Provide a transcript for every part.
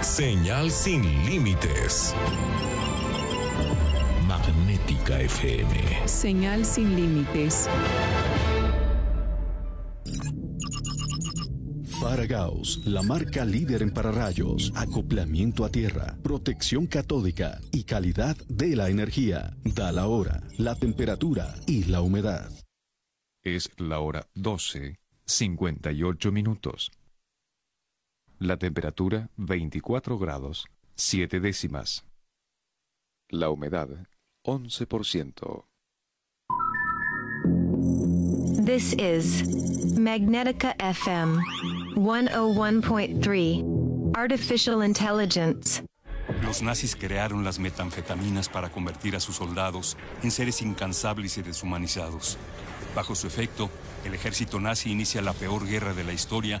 señal sin límites. Magnética FM. Señal sin límites. Faragaos, la marca líder en pararrayos, acoplamiento a tierra, protección catódica y calidad de la energía. Da la hora, la temperatura y la humedad. Es la hora 12, 58 minutos. La temperatura 24 grados, 7 décimas. La humedad 11%. This is Magnetica FM 101.3 Artificial Intelligence. Los nazis crearon las metanfetaminas para convertir a sus soldados en seres incansables y deshumanizados. Bajo su efecto, el ejército nazi inicia la peor guerra de la historia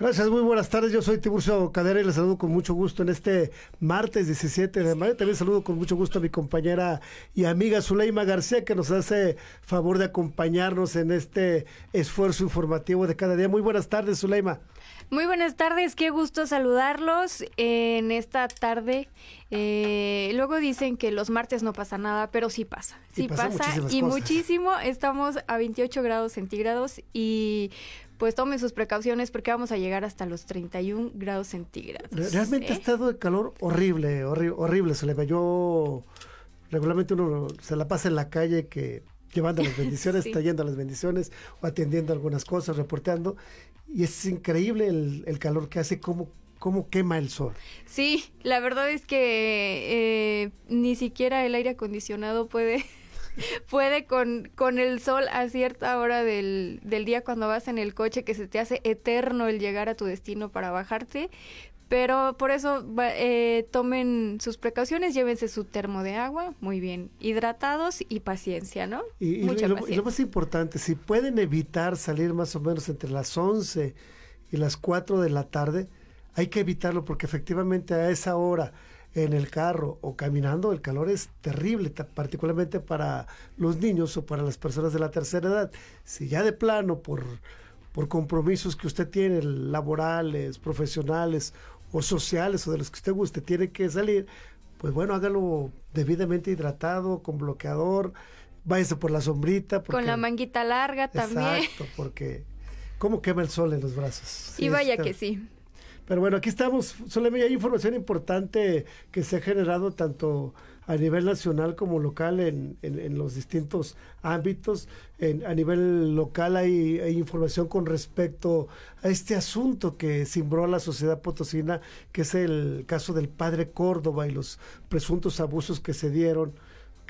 Gracias, muy buenas tardes. Yo soy Tiburcio Cadera y les saludo con mucho gusto en este martes 17 de mayo. También saludo con mucho gusto a mi compañera y amiga Zuleima García, que nos hace favor de acompañarnos en este esfuerzo informativo de cada día. Muy buenas tardes, Zuleima. Muy buenas tardes, qué gusto saludarlos en esta tarde. Eh, luego dicen que los martes no pasa nada, pero sí pasa. Sí pasa, y muchísimo. Estamos a 28 grados centígrados y pues tome sus precauciones porque vamos a llegar hasta los 31 grados centígrados. Realmente ha ¿eh? estado de calor horrible, horrible, horrible. Se le yo regularmente uno se la pasa en la calle que llevando las bendiciones, trayendo las bendiciones o atendiendo algunas cosas, reportando. Y es increíble el, calor que hace, cómo cómo quema el sol. Sí, la verdad es que eh, ni siquiera el aire acondicionado puede puede con, con el sol a cierta hora del, del día cuando vas en el coche que se te hace eterno el llegar a tu destino para bajarte. Pero por eso eh, tomen sus precauciones, llévense su termo de agua, muy bien hidratados y paciencia, ¿no? Y, Mucha lo, paciencia. lo, más importante, si pueden evitar salir más o menos entre las 11 y las 4 de la tarde, hay que evitarlo porque efectivamente a esa hora en el carro o caminando, el calor es terrible, particularmente para los niños o para las personas de la tercera edad. Si ya de plano, por, por compromisos que usted tiene, laborales, profesionales o sociales o de los que usted guste, tiene que salir, pues bueno, hágalo debidamente hidratado, con bloqueador, váyase por la sombrita. con la manguita larga también. Exacto, porque cómo quema el sol en los brazos. y vaya que sí. Pero bueno, aquí estamos. Solamente hay información importante que se ha generado tanto a nivel nacional como local en, en, los distintos ámbitos. En, a nivel local hay, hay, información con respecto a este asunto que cimbró a la sociedad potosina, que es el caso del padre Córdoba y los presuntos abusos que se dieron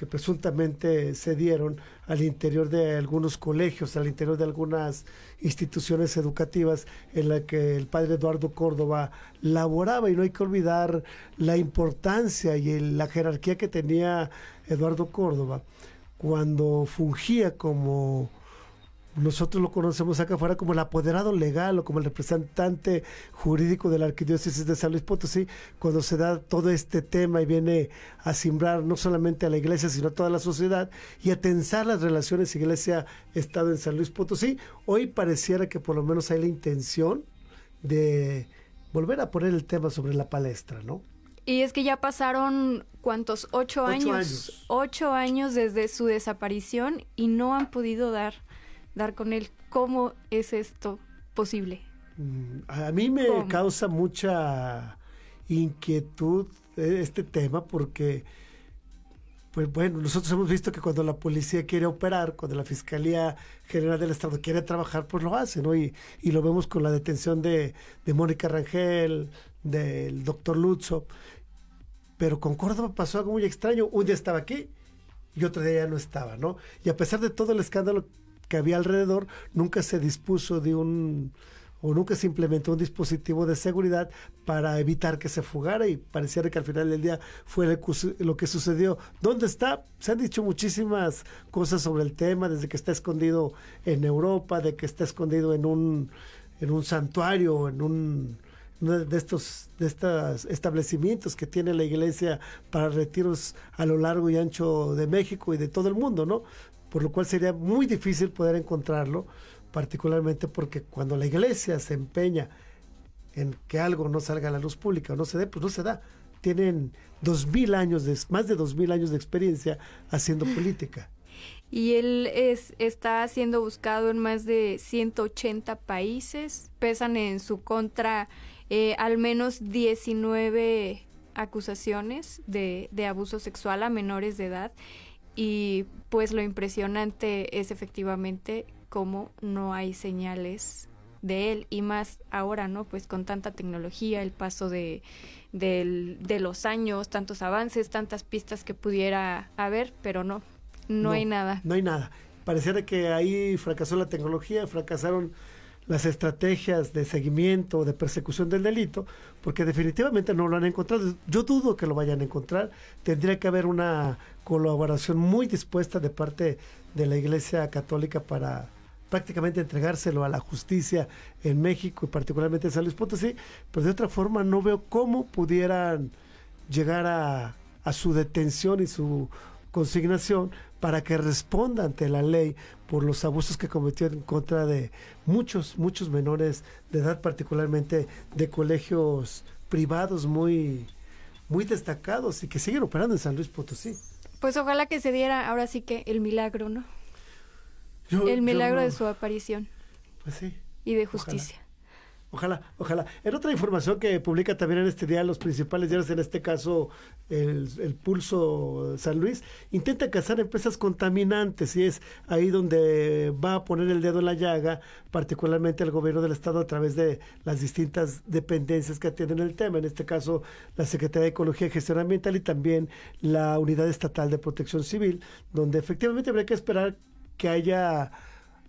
que presuntamente se dieron al interior de algunos colegios, al interior de algunas instituciones educativas en la que el padre Eduardo Córdoba laboraba. Y no hay que olvidar la importancia y la jerarquía que tenía Eduardo Córdoba cuando fungía como nosotros lo conocemos acá afuera como el apoderado legal o como el representante jurídico de la Arquidiócesis de San Luis Potosí, cuando se da todo este tema y viene a simbrar no solamente a la iglesia, sino a toda la sociedad y a tensar las relaciones iglesia-estado en San Luis Potosí, hoy pareciera que por lo menos hay la intención de volver a poner el tema sobre la palestra, ¿no? Y es que ya pasaron, ¿cuántos? Ocho, años. Ocho años desde su desaparición y no han podido dar dar con él. ¿Cómo es esto posible? Mm, a mí me causa mucha inquietud e, este tema porque, pues bueno, nosotros hemos visto que cuando la policía quiere operar, cuando la Fiscalía General del Estado quiere trabajar, pues lo hace, ¿no? Y, y lo vemos con la detención de, de Mónica Rangel, del doctor Lutzo. Pero con Córdoba pasó algo muy extraño. Un día estaba aquí y otro día ya no estaba, ¿no? Y a pesar de todo el escándalo que había alrededor, nunca se dispuso de un o nunca se implementó un dispositivo de seguridad para evitar que se fugara y pareciera que al final del día fue lo que sucedió. ¿Dónde está? Se han dicho muchísimas cosas sobre el tema, desde que está escondido en Europa, de que está escondido en un, en un santuario, en un de estos de estos establecimientos que tiene la iglesia para retiros a lo largo y ancho de México y de todo el mundo, ¿no? Por lo cual sería muy difícil poder encontrarlo, particularmente porque cuando la iglesia se empeña en que algo no salga a la luz pública o no se dé, pues no se da. Tienen dos mil años, de, más de dos mil años de experiencia haciendo política. Y él es, está siendo buscado en más de 180 países. Pesan en su contra eh, al menos 19 acusaciones de, de abuso sexual a menores de edad y pues lo impresionante es efectivamente cómo no hay señales de él y más ahora, ¿no? Pues con tanta tecnología, el paso de, de los años, tantos avances, tantas pistas que pudiera haber, pero no, no, hay nada. No hay nada. Pareciera que ahí fracasó la tecnología, fracasaron las estrategias de seguimiento, de persecución del delito, porque definitivamente no lo han encontrado. Yo dudo que lo vayan a encontrar. Tendría que haber una colaboración muy dispuesta de parte de la Iglesia Católica para prácticamente entregárselo a la justicia en México y particularmente en San Luis Potosí, pero de otra forma no veo cómo pudieran llegar a, a su detención y su consignación para que responda ante la ley por los abusos que cometió en contra de muchos, muchos menores de edad, particularmente de colegios privados muy, muy destacados y que siguen operando en San Luis Potosí. Pues ojalá que se diera ahora sí que el milagro, ¿no? el milagro de su aparición. Pues sí. Y de justicia. Ojalá, ojalá. En otra información que publica también en este día los principales diarios, en este caso el, Pulso San Luis, intenta cazar empresas contaminantes y es ahí donde va a poner el dedo en la llaga, particularmente el gobierno del Estado a través de las distintas dependencias que atienden el tema, en este caso la Secretaría de Ecología y Gestión Ambiental y también la Unidad Estatal de Protección Civil, donde efectivamente habría que esperar que haya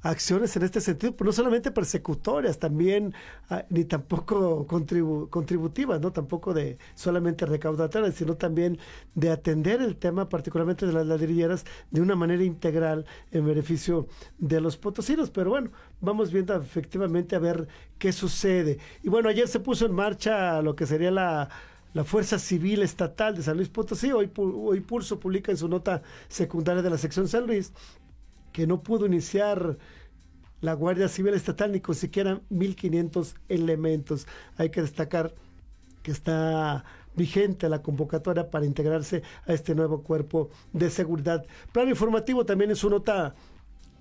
acciones en este sentido, pero no solamente persecutorias, también ah, ni tampoco contributivas, no tampoco de solamente recaudatorias, sino también de atender el tema, particularmente de las ladrilleras, de una manera integral en beneficio de los potosinos. Pero bueno, vamos viendo efectivamente a ver qué sucede. Y bueno, ayer se puso en marcha lo que sería la la Fuerza Civil Estatal de San Luis Potosí. Hoy, hoy Pulso publica en su nota secundaria de la sección San Luis que no pudo iniciar la Guardia Civil Estatal ni con siquiera 1.500 elementos. Hay que destacar que está vigente la convocatoria para integrarse a este nuevo cuerpo de seguridad. Plano informativo también en su nota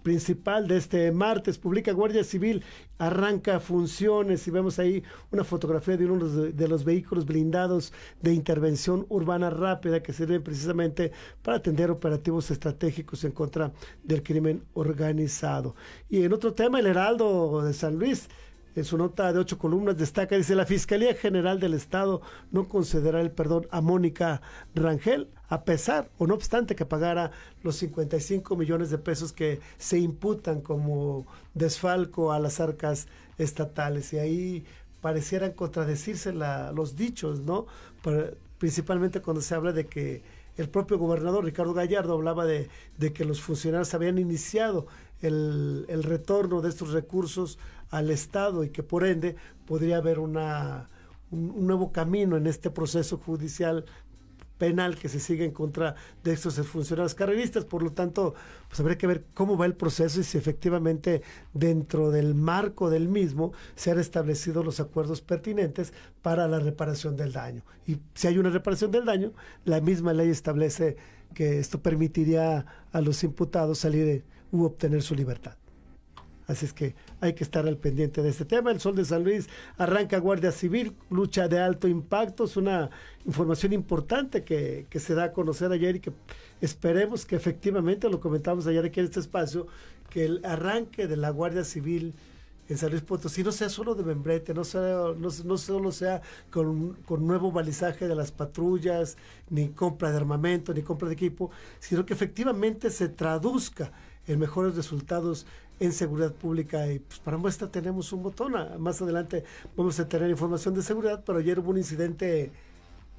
principal de este martes. Publica Guardia Civil, arranca funciones y vemos ahí una fotografía de uno de los vehículos blindados de intervención urbana rápida que sirven precisamente para atender operativos estratégicos en contra del crimen organizado. Y en otro tema, el Heraldo de San Luis en su nota de ocho columnas destaca, dice, la Fiscalía General del Estado no concederá el perdón a Mónica Rangel, a pesar o no obstante que pagara los 55 millones de pesos que se imputan como desfalco a las arcas estatales. Y ahí parecieran contradecirse los dichos, ¿no? principalmente cuando se habla de que el propio gobernador Ricardo Gallardo hablaba de, que los funcionarios habían iniciado el, el retorno de estos recursos al Estado y que por ende podría haber una, un, nuevo camino en este proceso judicial penal que se sigue en contra de estos funcionarios carreristas. Por lo tanto, pues habría que ver cómo va el proceso y si efectivamente dentro del marco del mismo se han establecido los acuerdos pertinentes para la reparación del daño. Y si hay una reparación del daño, la misma ley establece que esto permitiría a los imputados salir u obtener su libertad. Así es que hay que estar al pendiente de este tema. El Sol de San Luis arranca Guardia Civil, lucha de alto impacto. Es una información importante que, se da a conocer ayer y que esperemos que efectivamente, lo comentamos ayer aquí en este espacio, que el arranque de la Guardia Civil en San Luis Potosí no sea solo de membrete, no, sea, no, solo sea con, con, nuevo balizaje de las patrullas, ni compra de armamento, ni compra de equipo, sino que efectivamente se traduzca en mejores resultados en seguridad pública y pues para muestra tenemos un botón. Ah, más adelante vamos a tener información de seguridad, pero ayer hubo un incidente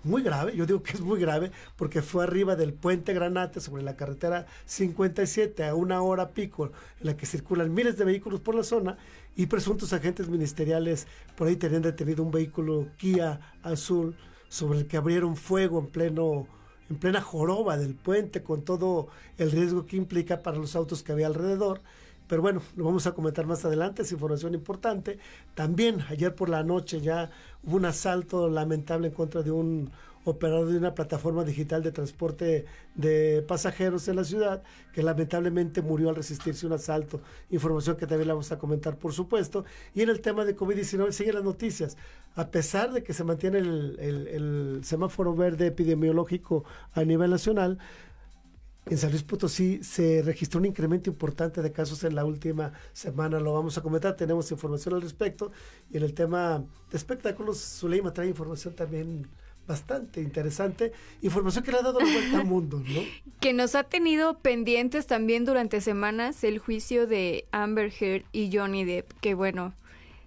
muy grave, yo digo que es muy grave, porque fue arriba del puente Granate sobre la carretera 57 a una hora pico, en la que circulan miles de vehículos por la zona y presuntos agentes ministeriales por ahí tenían detenido un vehículo Kia azul sobre el que abrieron fuego en pleno en plena joroba del puente con todo el riesgo que implica para los autos que había alrededor pero bueno, lo vamos a comentar más adelante, es información importante. También ayer por la noche ya hubo un asalto lamentable en contra de un operador de una plataforma digital de transporte de pasajeros en la ciudad, que lamentablemente murió al resistirse un asalto. Información que también la vamos a comentar, por supuesto. Y en el tema de COVID-19 siguen las noticias. A pesar de que se mantiene el, el semáforo verde epidemiológico a nivel nacional, en San Luis Potosí se registró un incremento importante de casos en la última semana. Lo vamos a comentar, tenemos información al respecto. Y en el tema de espectáculos, Zuleima trae información también bastante interesante, información que le ha dado la vuelta al mundo, ¿no? Que nos ha tenido pendientes también durante semanas el juicio de Amber Heard y Johnny Depp, que bueno,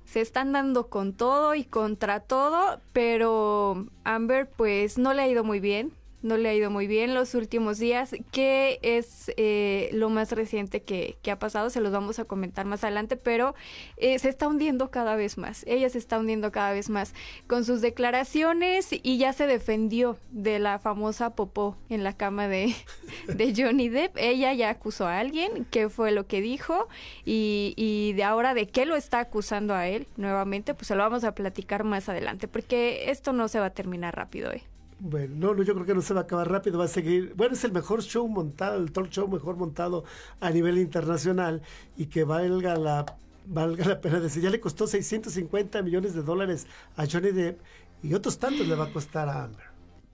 se están dando con todo y contra todo, pero Amber pues no le ha ido muy bien, no le ha ido muy bien los últimos días. ¿Qué es eh, lo más reciente que, ha pasado? Se los vamos a comentar más adelante, pero eh, se está hundiendo cada vez más. Ella se está hundiendo cada vez más con sus declaraciones y ya se defendió de la famosa popó en la cama de, de Johnny Depp. Ella ya acusó a alguien, qué fue lo que dijo y, y de ahora de qué lo está acusando a él nuevamente, pues se lo vamos a platicar más adelante, porque esto no se va a terminar rápido. ¿eh? Bueno, no, no, yo creo que no se va a acabar rápido, va a seguir. Bueno, es el mejor show montado, el talk show mejor montado a nivel internacional y que valga la valga la pena decir, ya le costó 650 millones de dólares a Johnny Depp y otros tantos le va a costar a Amber.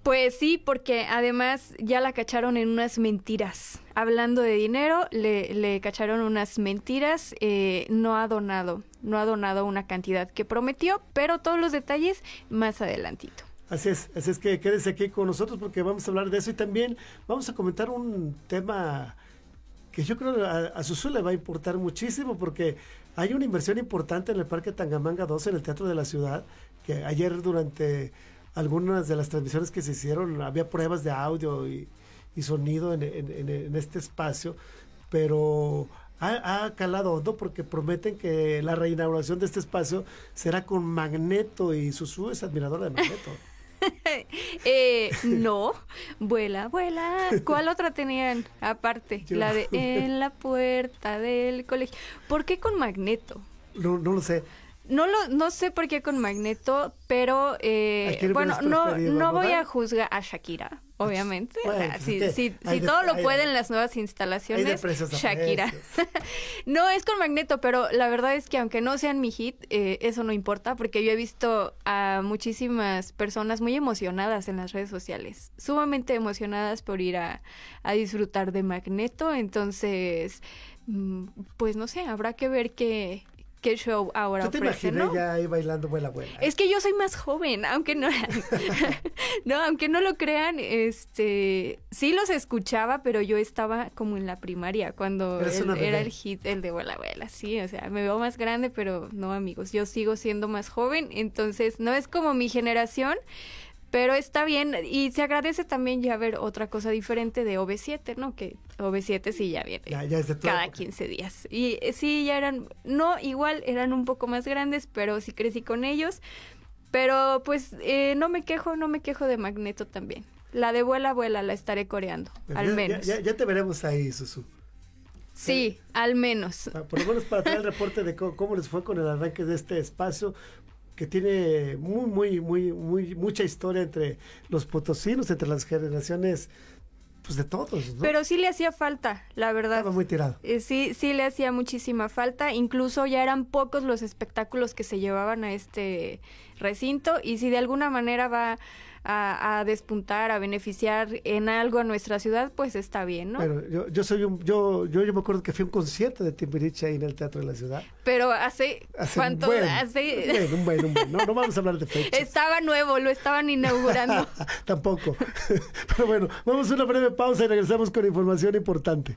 Pues sí, porque además ya la cacharon en unas mentiras. Hablando de dinero, le, le cacharon unas mentiras. Eh, no ha donado, no ha donado una cantidad que prometió, pero todos los detalles más adelantito. Así es, así es que quédese aquí con nosotros porque vamos a hablar de eso y también vamos a comentar un tema que yo creo a, a Susu le va a importar muchísimo porque hay una inversión importante en el Parque Tangamanga 2 en el Teatro de la Ciudad, que ayer durante algunas de las transmisiones que se hicieron había pruebas de audio y, sonido en, este espacio, pero ha, calado hondo porque prometen que la reinauguración de este espacio será con Magneto y Susu es admiradora de Magneto. eh, no, vuela, vuela. ¿Cuál otra tenían aparte? La de en la puerta del colegio. ¿Por qué con Magneto? No, no lo sé. No lo, no sé por qué con Magneto, pero eh, bueno, no, no voy a juzgar a Shakira, obviamente. Pues si, todo lo pueden las nuevas instalaciones, Shakira. no es con Magneto, pero la verdad es que aunque no sean mi hit, eh, eso no importa, porque yo he visto a muchísimas personas muy emocionadas en las redes sociales, sumamente emocionadas por ir a, a disfrutar de Magneto, entonces mm, pues no sé, habrá que ver qué, qué show ahora ¿Tú te imaginé ya ahí bailando vuela vuela? Es que yo soy más joven, aunque no no, aunque no lo crean, este sí los escuchaba, pero yo estaba como en la primaria cuando era el hit el de vuela vuela, sí, o sea, me veo más grande, pero no amigos, yo sigo siendo más joven, entonces no es como mi generación, pero está bien y se agradece también ya ver otra cosa diferente de OV7, ¿no? Que OV7 sí ya viene cada 15 días. Y eh, sí, ya eran, no igual, eran un poco más grandes, pero sí crecí con ellos. Pero pues eh, no me quejo, no me quejo de Magneto también. La de vuela, vuela la estaré coreando, al menos. Ya, te veremos ahí, Susu. Sí, al menos. Por lo menos para tener el reporte de cómo les fue con el arranque de este espacio que tiene muy, muy, muy, muy, mucha historia entre los potosinos, entre las generaciones pues de todos. Pero sí le hacía falta, la verdad. Estaba muy tirado. Eh, sí, sí le hacía muchísima falta. Incluso ya eran pocos los espectáculos que se llevaban a este recinto y si de alguna manera va a, despuntar, a beneficiar en algo a nuestra ciudad, pues está bien, ¿no? Pero yo, yo soy un, yo, yo, yo me acuerdo que fui a un concierto de Timbiriche ahí en el Teatro de la Ciudad. Pero hace, ¿cuánto? Bueno, hace... un buen, un buen. No, no vamos a hablar de fechas. Estaba nuevo, lo estaban inaugurando. Tampoco. Pero bueno, vamos a una breve pausa y regresamos con información importante.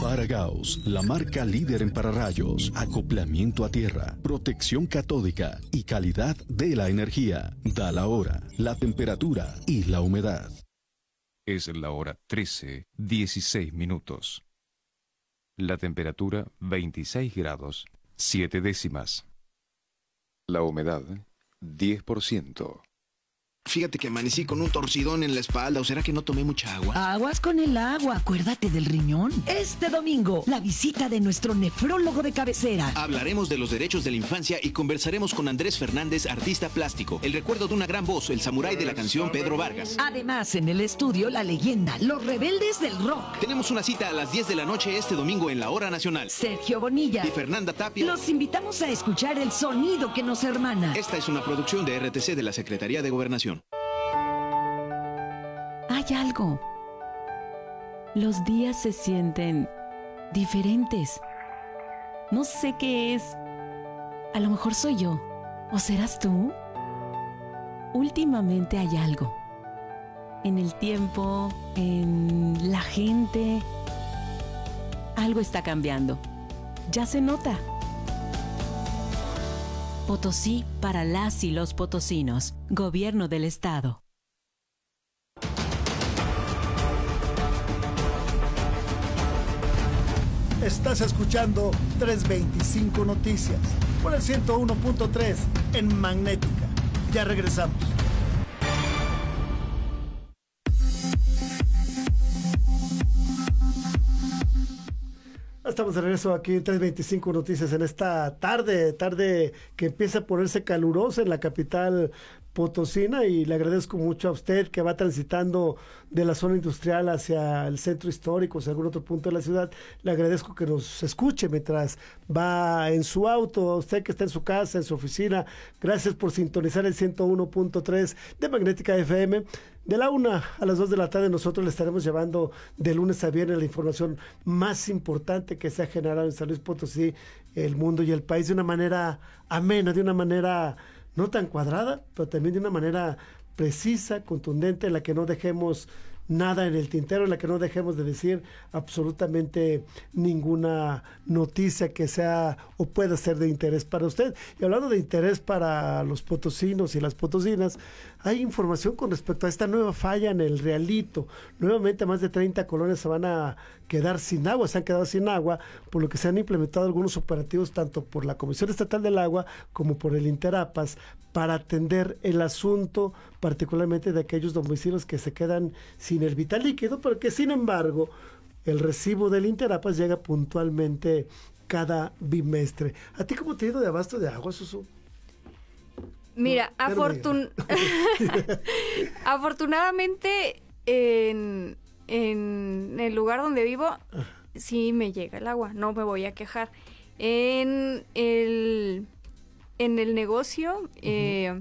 Paragaus, la marca líder en pararrayos, acoplamiento a tierra, protección catódica y calidad de la energía. Da la hora, la temperatura y la humedad. Es la hora 13, 16 minutos. La temperatura 26 grados, 7 décimas. La humedad 10%. Fíjate que amanecí con un torcidón en la espalda, ¿o será que no tomé mucha agua? Aguas con el agua, acuérdate del riñón. Este domingo, la visita de nuestro nefrólogo de cabecera. Hablaremos de los derechos de la infancia y conversaremos con Andrés Fernández, artista plástico, el recuerdo de una gran voz, el samurái de la canción Pedro Vargas. Además, en el estudio, la leyenda, los rebeldes del rock. Tenemos una cita a las 10 de la noche este domingo en la Hora Nacional. Sergio Bonilla y Fernanda Tapia. Los invitamos a escuchar el sonido que nos hermana. Esta es una producción de RTC de la Secretaría de Gobernación. Hay algo. Los días se sienten diferentes. No sé qué es. A lo mejor soy yo. ¿O serás tú? Últimamente hay algo. En el tiempo, en la gente. Algo está cambiando. Ya se nota. Potosí para las y los potosinos. Gobierno del Estado. Estás escuchando 325 Noticias por el 101.3 en Magnética. Ya regresamos. Estamos de regreso aquí en 325 Noticias en esta tarde, tarde que empieza a ponerse calurosa en la capital potosina y le agradezco mucho a usted que va transitando de la zona industrial hacia el centro histórico, hacia algún otro punto de la ciudad. Le agradezco que nos escuche mientras va en su auto, a usted que está en su casa, en su oficina. Gracias por sintonizar el 101.3 de Magnética FM. De la una a las dos de la tarde nosotros le estaremos llevando de lunes a viernes la información más importante que se ha generado en San Luis Potosí, el mundo y el país de una manera amena, de una manera no tan cuadrada, pero también de una manera precisa, contundente, en la que no dejemos nada en el tintero, en la que no dejemos de decir absolutamente ninguna noticia que sea o pueda ser de interés para usted. Y hablando de interés para los potosinos y las potosinas, hay información con respecto a esta nueva falla en el Realito. Nuevamente más de 30 colonias se van a quedar sin agua, se han quedado sin agua, por lo que se han implementado algunos operativos tanto por la Comisión Estatal del Agua como por el Interapas para atender el asunto particularmente de aquellos domicilios que se quedan sin el vital líquido, porque sin embargo el recibo del Interapas llega puntualmente cada bimestre. ¿A ti cómo te ha ido de abasto de agua, Susu? Mira, afortunadamente en, en, el lugar donde vivo sí me llega el agua, no me voy a quejar. En el, en el negocio, eh,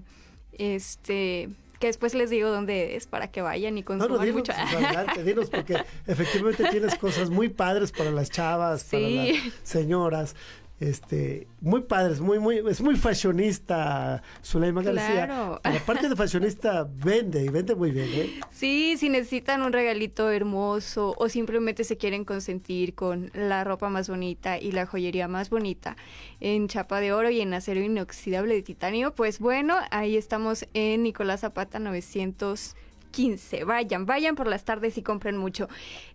este que después les digo dónde es para que vayan y consuman mucho. Pues, adelante, dinos, porque efectivamente tienes cosas muy padres para las chavas, para las señoras este muy padres, muy muy es muy fashionista Zuleima García. la parte de fashionista vende y vende muy bien, ¿eh? Sí, si necesitan un regalito hermoso o simplemente se quieren consentir con la ropa más bonita y la joyería más bonita en chapa de oro y en acero inoxidable de titanio, pues bueno, ahí estamos en Nicolás Zapata 915. Vayan, vayan por las tardes y compren mucho.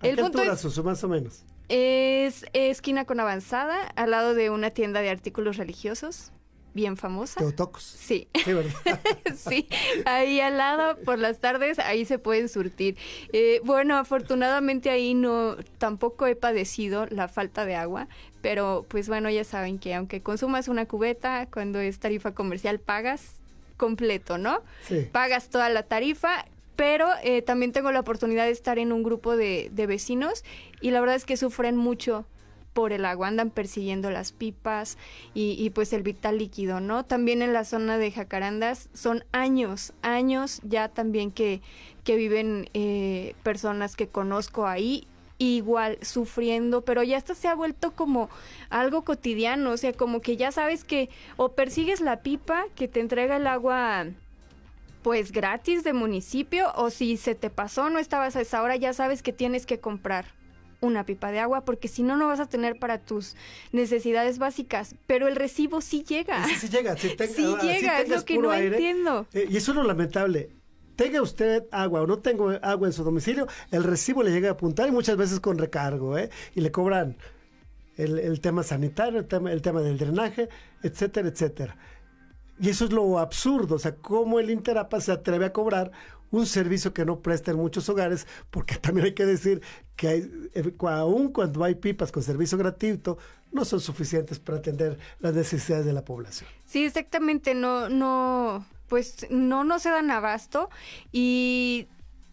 El punto es, más o menos? Es esquina con avanzada, al lado de una tienda de artículos religiosos bien famosa. Teotocos. Sí. Sí, ¿verdad? sí, ahí al lado por las tardes, ahí se pueden surtir. Eh, bueno, afortunadamente ahí no, tampoco he padecido la falta de agua, pero pues bueno, ya saben que aunque consumas una cubeta, cuando es tarifa comercial pagas completo, ¿no? Sí. Pagas toda la tarifa pero eh, también tengo la oportunidad de estar en un grupo de, vecinos y la verdad es que sufren mucho por el agua, andan persiguiendo las pipas y, pues el vital líquido, ¿no? También en la zona de Jacarandas son años, años ya también que, que viven eh, personas que conozco ahí igual sufriendo, pero ya hasta se ha vuelto como algo cotidiano, o sea, como que ya sabes que o persigues la pipa que te entrega el agua pues gratis de municipio o si se te pasó, no estabas a esa hora, ya sabes que tienes que comprar una pipa de agua porque si no, no vas a tener para tus necesidades básicas. Pero el recibo sí llega. Sí, sí llega. sí llega, es lo que no entiendo. Eh, y eso es lo lamentable. Tenga usted agua o no tengo agua en su domicilio, el recibo le llega a apuntar y muchas veces con recargo, ¿eh? Y le cobran el, el tema sanitario, el tema, el tema del drenaje, etcétera, etcétera. Y eso es lo absurdo, o sea, cómo el Interapa se atreve a cobrar un servicio que no presta en muchos hogares, porque también hay que decir que hay, eh, aún cuando hay pipas con servicio gratuito, no son suficientes para atender las necesidades de la población. Sí, exactamente, no, no, pues no, no se dan abasto y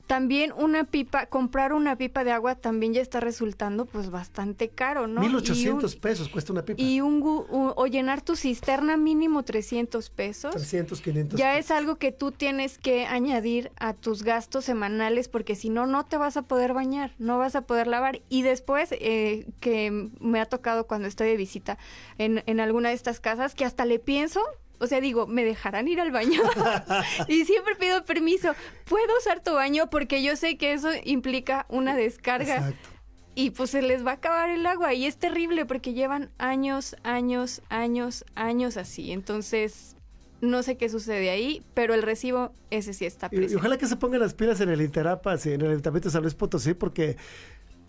también una pipa, comprar una pipa de agua también ya está resultando pues bastante caro, ¿no? 1800 pesos cuesta una pipa. Y un, o llenar tu cisterna mínimo 300 pesos. 300, 500. Ya es algo que tú tienes que añadir a tus gastos semanales porque si no, no te vas a poder bañar, no vas a poder lavar. Y después, eh, que me ha tocado cuando estoy de visita en, en alguna de estas casas, que hasta le pienso o sea, digo, ¿me dejarán ir al baño? y siempre pido permiso. ¿Puedo usar tu baño? Porque yo sé que eso implica una descarga. Exacto. Y pues se les va a acabar el agua. Y es terrible porque llevan años, años, años, años así. Entonces, no sé qué sucede ahí, pero el recibo, ese sí está presente. Y, ojalá que se pongan las pilas en el Interapas y en el Ayuntamiento de San Luis Potosí, porque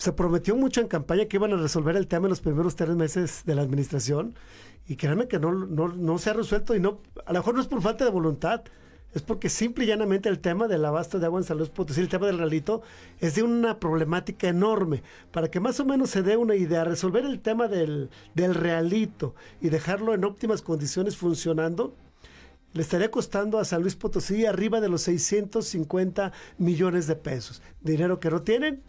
se prometió mucho en campaña que iban a resolver el tema en los primeros tres meses de la administración y créanme que no, no, no se ha resuelto y no, a lo mejor no es por falta de voluntad, es porque simple y llanamente el tema del abasto de agua en San Luis Potosí, el tema del realito, es de una problemática enorme. Para que más o menos se dé una idea, resolver el tema del, del realito y dejarlo en óptimas condiciones funcionando, le estaría costando a San Luis Potosí arriba de los 650 millones de pesos. Dinero que no tienen,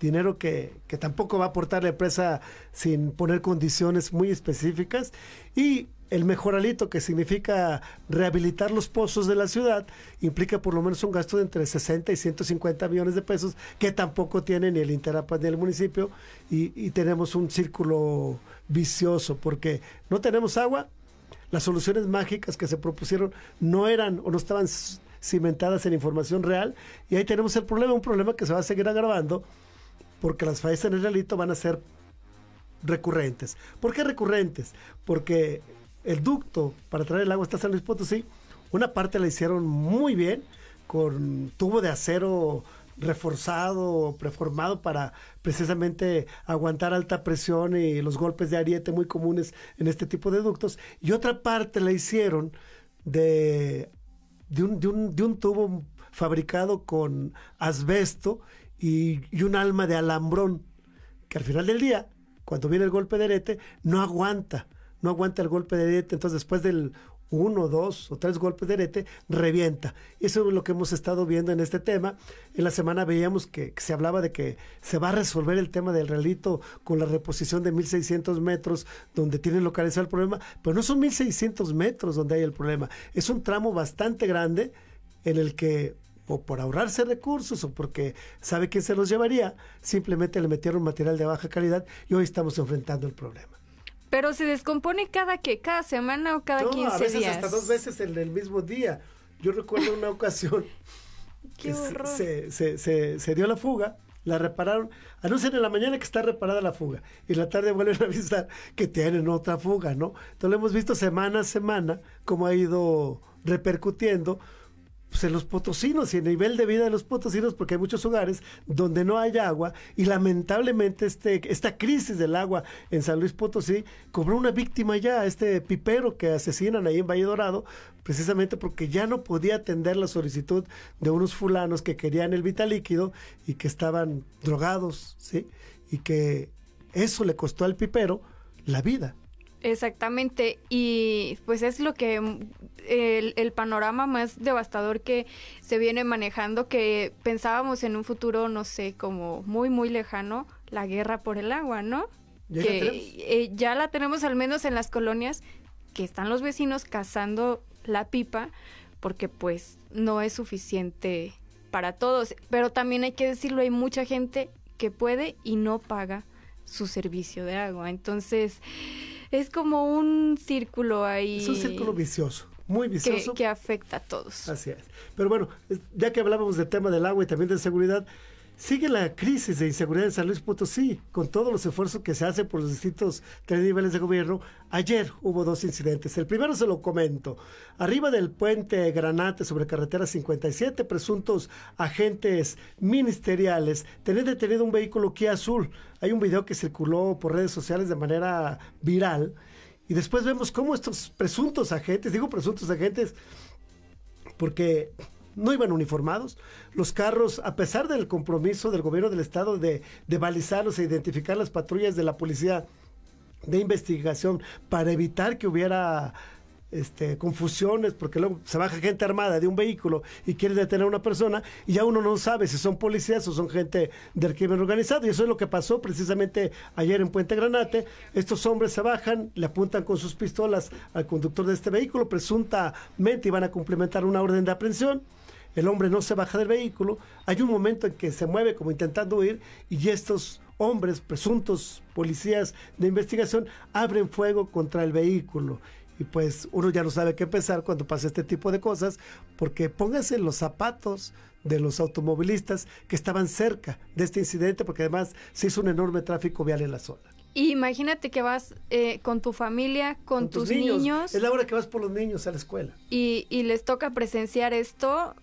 dinero que, que, tampoco va a aportar la empresa sin poner condiciones muy específicas. Y el mejoralito, que significa rehabilitar los pozos de la ciudad, implica por lo menos un gasto de entre 60 y 150 millones de pesos, que tampoco tiene ni el Interapa ni el municipio, y, tenemos un círculo vicioso, porque no tenemos agua, las soluciones mágicas que se propusieron no eran o no estaban cimentadas en información real, y ahí tenemos el problema, un problema que se va a seguir agravando, porque las fallas en el realito van a ser recurrentes. ¿Por qué recurrentes? Porque el ducto para traer el agua hasta San Luis Potosí, una parte la hicieron muy bien, con tubo de acero reforzado, preformado para precisamente aguantar alta presión y los golpes de ariete muy comunes en este tipo de ductos. Y otra parte la hicieron de, de un, tubo fabricado con asbesto y, un alma de alambrón, que al final del día, cuando viene el golpe de ariete, no aguanta no aguanta el golpe de arete, entonces después del uno, dos o tres golpes de arete, revienta. Eso es lo que hemos estado viendo en este tema. En la semana veíamos que, se hablaba de que se va a resolver el tema del relito con la reposición de 1600 metros donde tienen localizado el problema, pero no son 1600 metros donde hay el problema. Es un tramo bastante grande en el que o por ahorrarse recursos o porque sabe quién se los llevaría, simplemente le metieron material de baja calidad y hoy estamos enfrentando el problema. Pero se descompone cada que cada semana o cada no, 15 a veces días. hasta dos veces en el mismo día. Yo recuerdo una ocasión. Se, se, se, se, dio la fuga, la repararon, anuncian en la mañana que está reparada la fuga y en la tarde vuelven a avisar que tienen otra fuga, ¿no? Entonces lo hemos visto semana a semana cómo ha ido repercutiendo pues, en los potosinos y el nivel de vida de los potosinos, porque hay muchos hogares donde no hay agua y lamentablemente este, esta crisis del agua en San Luis Potosí cobró una víctima ya, este pipero que asesinan ahí en Valle Dorado, precisamente porque ya no podía atender la solicitud de unos fulanos que querían el vital líquido y que estaban drogados, ¿sí? Y que eso le costó al pipero la vida. Exactamente, y pues es lo que el, el, panorama más devastador que se viene manejando, que pensábamos en un futuro, no sé, como muy, muy lejano, la guerra por el agua, ¿no? ¿Ya que la eh, ya la tenemos al menos en las colonias, que están los vecinos cazando la pipa, porque pues no es suficiente para todos, pero también hay que decirlo, hay mucha gente que puede y no paga su servicio de agua, entonces es como un círculo ahí. Es un círculo vicioso, muy vicioso. Que, afecta a todos. Así es. Pero bueno, ya que hablábamos del tema del agua y también de seguridad, sigue la crisis de inseguridad en San Luis Potosí, con todos los esfuerzos que se hacen por los distintos tres niveles de gobierno. Ayer hubo dos incidentes. El primero se lo comento. Arriba del puente Granate sobre carretera 57, presuntos agentes ministeriales tenían detenido un vehículo Kia Azul hay un video que circuló por redes sociales de manera viral y después vemos cómo estos presuntos agentes, digo presuntos agentes porque no iban uniformados. Los carros, a pesar del compromiso del gobierno del estado de, de balizarlos e identificar las patrullas de la policía de investigación para evitar que hubiera este, confusiones, porque luego se baja gente armada de un vehículo y quiere detener a una persona y ya uno no sabe si son policías o son gente del crimen organizado. Y eso es lo que pasó precisamente ayer en Puente Granate. Estos hombres se bajan, le apuntan con sus pistolas al conductor de este vehículo, presuntamente iban a cumplimentar una orden de aprehensión. El hombre no se baja del vehículo. Hay un momento en que se mueve como intentando huir y estos hombres, presuntos policías de investigación, abren fuego contra el vehículo y pues uno ya no sabe qué pensar cuando pasa este tipo de cosas, porque pónganse los zapatos de los automovilistas que estaban cerca de este incidente, porque además se hizo un enorme tráfico vial en la zona. Imagínate que vas eh, con tu familia, con, tus, niños, Es la hora que vas por los niños a la escuela. Y, y les toca presenciar esto,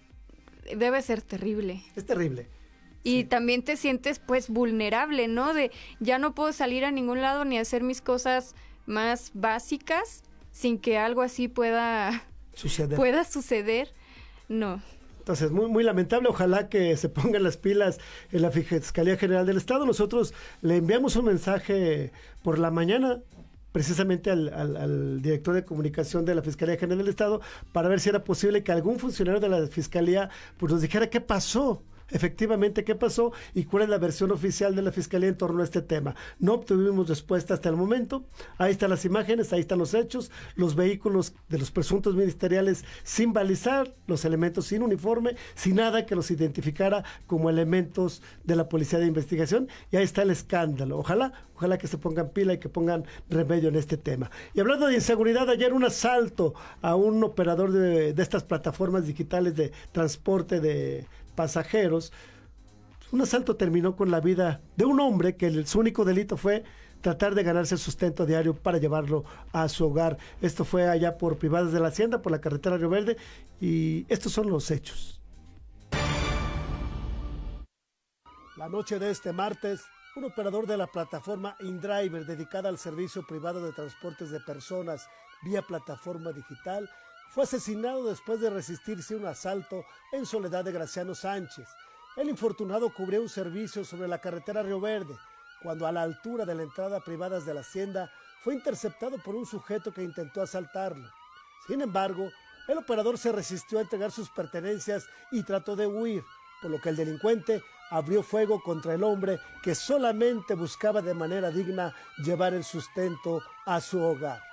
debe ser terrible. Es terrible. y también te sientes pues vulnerable, ¿no? De ya no puedo salir a ningún lado ni hacer mis cosas más básicas sin que algo así pueda suceder. Pueda suceder. No. Entonces, muy, muy lamentable. Ojalá que se pongan las pilas en la Fiscalía General del Estado. Nosotros le enviamos un mensaje por la mañana precisamente al, al, director de comunicación de la Fiscalía General del Estado para ver si era posible que algún funcionario de la Fiscalía pues, nos dijera qué pasó efectivamente qué pasó y cuál es la versión oficial de la Fiscalía en torno a este tema. No obtuvimos respuesta hasta el momento. Ahí están las imágenes, ahí están los hechos, los vehículos de los presuntos ministeriales sin balizar, los elementos sin uniforme, sin nada que los identificara como elementos de la Policía de Investigación. Y ahí está el escándalo. Ojalá, ojalá que se pongan pila y que pongan remedio en este tema. Y hablando de inseguridad, ayer un asalto a un operador de, de estas plataformas digitales de transporte de pasajeros. Un asalto terminó con la vida de un hombre que su único delito fue tratar de ganarse el sustento diario para llevarlo a su hogar. Esto fue allá por Privadas de la Hacienda, por la carretera Río Verde, y estos son los hechos. La noche de este martes, un operador de la plataforma InDriver dedicada al servicio privado de transportes de personas vía plataforma digital fue asesinado después de resistirse a un asalto en Soledad de Graciano Sánchez. El infortunado cubrió un servicio sobre la carretera Río Verde, cuando a la altura de la entrada privadas de la hacienda fue interceptado por un sujeto que intentó asaltarlo. Sin embargo, el operador se resistió a entregar sus pertenencias y trató de huir, por lo que el delincuente abrió fuego contra el hombre que solamente buscaba de manera digna llevar el sustento a su hogar.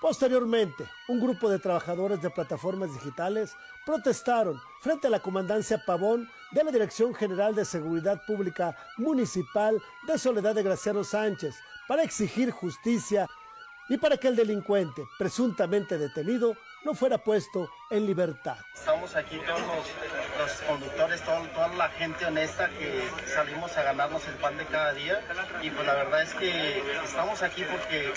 Posteriormente, un grupo de trabajadores de plataformas digitales protestaron frente a la comandancia Pavón de la Dirección General de Seguridad Pública Municipal de Soledad de Graciano Sánchez para exigir justicia y para que el delincuente, presuntamente detenido, no fuera puesto en libertad. Estamos aquí todos los, conductores, toda la gente honesta que salimos a ganarnos el pan de cada día y pues la verdad es que estamos aquí porque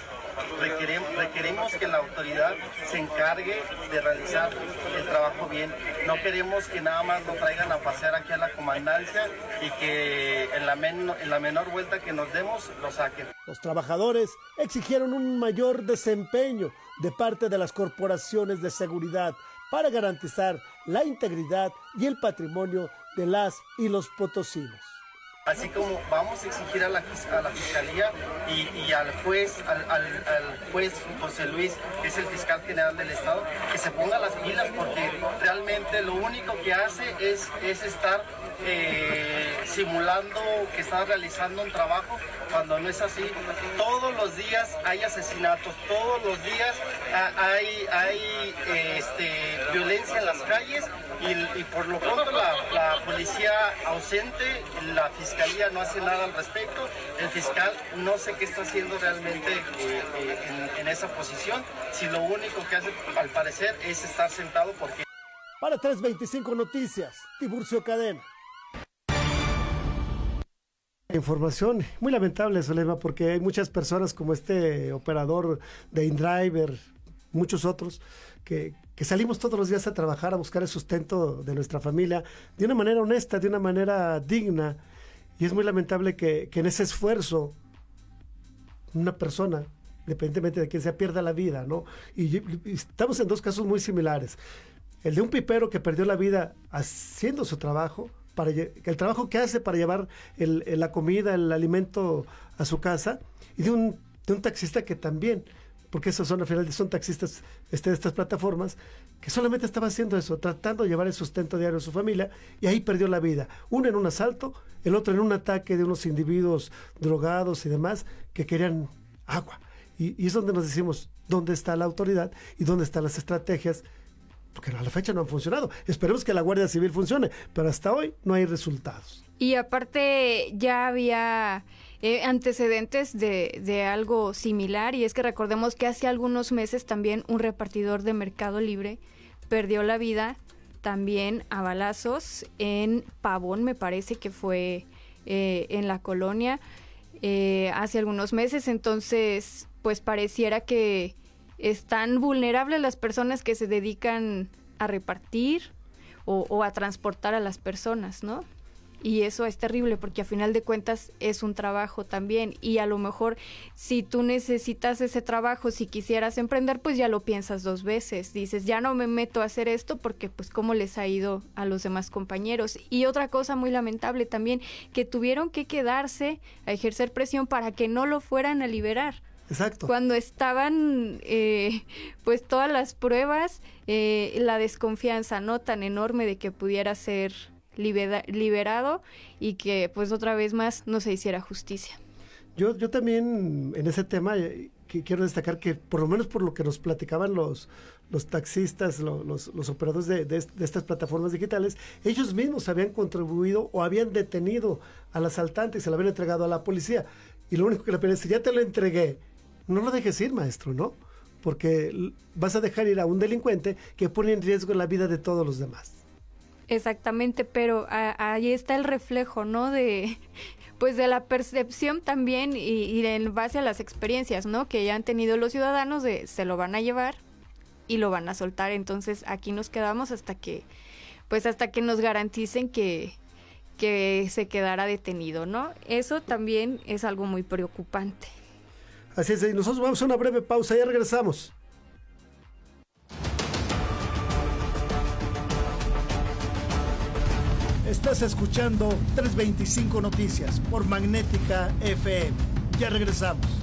requerimos, requerimos que la autoridad se encargue de realizar el trabajo bien. No queremos que nada más nos traigan a pasear aquí a la comandancia y que en la, en la menor vuelta que nos demos lo saquen. Los trabajadores exigieron un mayor desempeño de parte de las corporaciones de seguridad para garantizar la integridad y el patrimonio de las y los potosinos así como vamos a exigir a la, la fiscalía y, al juez, al, juez José Luis, que es el fiscal general del estado, que se ponga las pilas porque realmente lo único que hace es, es estar eh, simulando que está realizando un trabajo cuando no es así. Todos los días hay asesinatos, todos los días hay, hay este, violencia en las calles y, por lo pronto la, policía ausente, la fiscalía no hace nada al respecto, el fiscal no sé qué está haciendo realmente eh, eh, en, en esa posición, si lo único que hace al parecer es estar sentado porque... Para 325 Noticias, Tiburcio Cadena. Información muy lamentable, Solema, porque hay muchas personas como este operador de InDriver, muchos otros, que, salimos todos los días a trabajar, a buscar el sustento de nuestra familia de una manera honesta, de una manera digna. Y es muy lamentable que, en ese esfuerzo una persona, independientemente de quién sea, pierda la vida, ¿no? Y, estamos en dos casos muy similares. El de un pipero que perdió la vida haciendo su trabajo, para el trabajo que hace para llevar la comida, el alimento a su casa, y de un, de un taxista que también porque esos son al final son taxistas este, de estas plataformas, que solamente estaba haciendo eso, tratando de llevar el sustento diario a su familia, y ahí perdió la vida. Uno en un asalto, el otro en un ataque de unos individuos drogados y demás que querían agua. Y, y es donde nos decimos dónde está la autoridad y dónde están las estrategias porque a la fecha no han funcionado. Esperemos que la Guardia Civil funcione, pero hasta hoy no hay resultados. Y aparte ya había eh, antecedentes de, de, algo similar y es que recordemos que hace algunos meses también un repartidor de Mercado Libre perdió la vida también a balazos en Pavón, me parece que fue eh, en la colonia eh, hace algunos meses, entonces pues pareciera que están vulnerables las personas que se dedican a repartir o, o a transportar a las personas, ¿no? Y eso es terrible porque a final de cuentas es un trabajo también y a lo mejor si tú necesitas ese trabajo, si quisieras emprender, pues ya lo piensas dos veces. Dices, ya no me meto a hacer esto porque pues cómo les ha ido a los demás compañeros. Y otra cosa muy lamentable también, que tuvieron que quedarse a ejercer presión para que no lo fueran a liberar. Exacto. Cuando estaban, eh, pues todas las pruebas, eh, la desconfianza no tan enorme de que pudiera ser liberado y que pues otra vez más no se hiciera justicia. Yo, yo también en ese tema eh, quiero destacar que por lo menos por lo que nos platicaban los, los taxistas, los, los, operadores de, de, estas plataformas digitales, ellos mismos habían contribuido o habían detenido al asaltante y se lo habían entregado a la policía. Y lo único que le pedían es, ya te lo entregué, no lo dejes ir, maestro, ¿no? Porque vas a dejar ir a un delincuente que pone en riesgo la vida de todos los demás. Exactamente, pero ahí está el reflejo, ¿no? De pues de la percepción también y, en base a las experiencias, ¿no? Que ya han tenido los ciudadanos de se lo van a llevar y lo van a soltar. Entonces aquí nos quedamos hasta que, pues hasta que nos garanticen que, que se quedará detenido, ¿no? Eso también es algo muy preocupante. Así es, nosotros vamos a una breve pausa, y regresamos. Estás escuchando 325 Noticias por Magnética FM. Ya regresamos.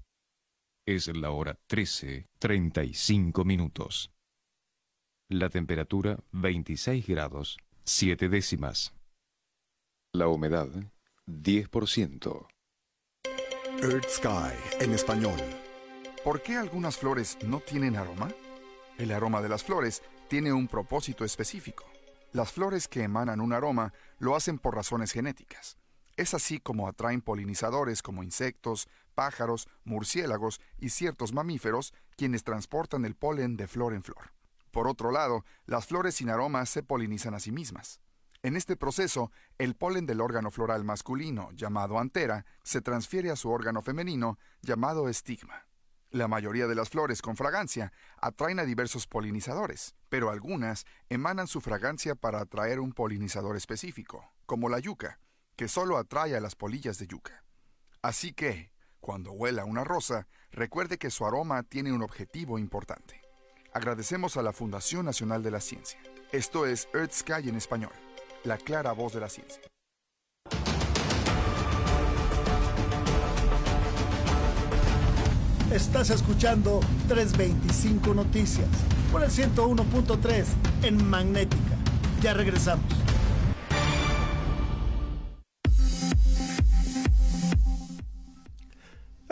Es la hora 13, 35 minutos. La temperatura 26 grados, 7 décimas. La humedad 10%. Earth Sky en español. ¿Por qué algunas flores no tienen aroma? El aroma de las flores tiene un propósito específico. Las flores que emanan un aroma lo hacen por razones genéticas. Es así como atraen polinizadores como insectos, pájaros, murciélagos y ciertos mamíferos quienes transportan el polen de flor en flor. Por otro lado, las flores sin aroma se polinizan a sí mismas. En este proceso, el polen del órgano floral masculino, llamado antera, se transfiere a su órgano femenino, llamado estigma. La mayoría de las flores con fragancia atraen a diversos polinizadores, pero algunas emanan su fragancia para atraer un polinizador específico, como la yuca, que solo atrae a las polillas de yuca. Así que, cuando huela una rosa, recuerde que su aroma tiene un objetivo importante. Agradecemos a la Fundación Nacional de la Ciencia. Esto es Earth Sky en español, la clara voz de la ciencia. Estás escuchando 325 Noticias por el 101.3 en Magnética. Ya regresamos.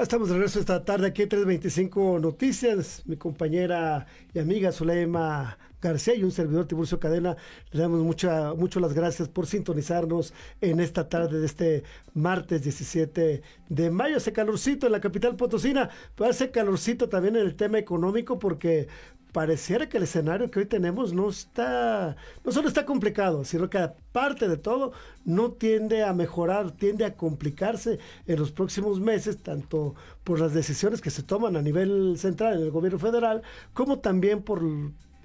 Estamos de regreso esta tarde aquí en 325 Noticias. Mi compañera y amiga Zuleima García y un servidor Tiburcio Cadena, le damos mucha, mucho las gracias por sintonizarnos en esta tarde de este martes 17 de mayo. Hace calorcito en la capital potosina, pero hace calorcito también en el tema económico porque pareciera que el escenario que hoy tenemos no está, no solo está complicado, sino que aparte de todo no tiende a mejorar, tiende a complicarse en los próximos meses, tanto por las decisiones que se toman a nivel central en el gobierno federal, como también por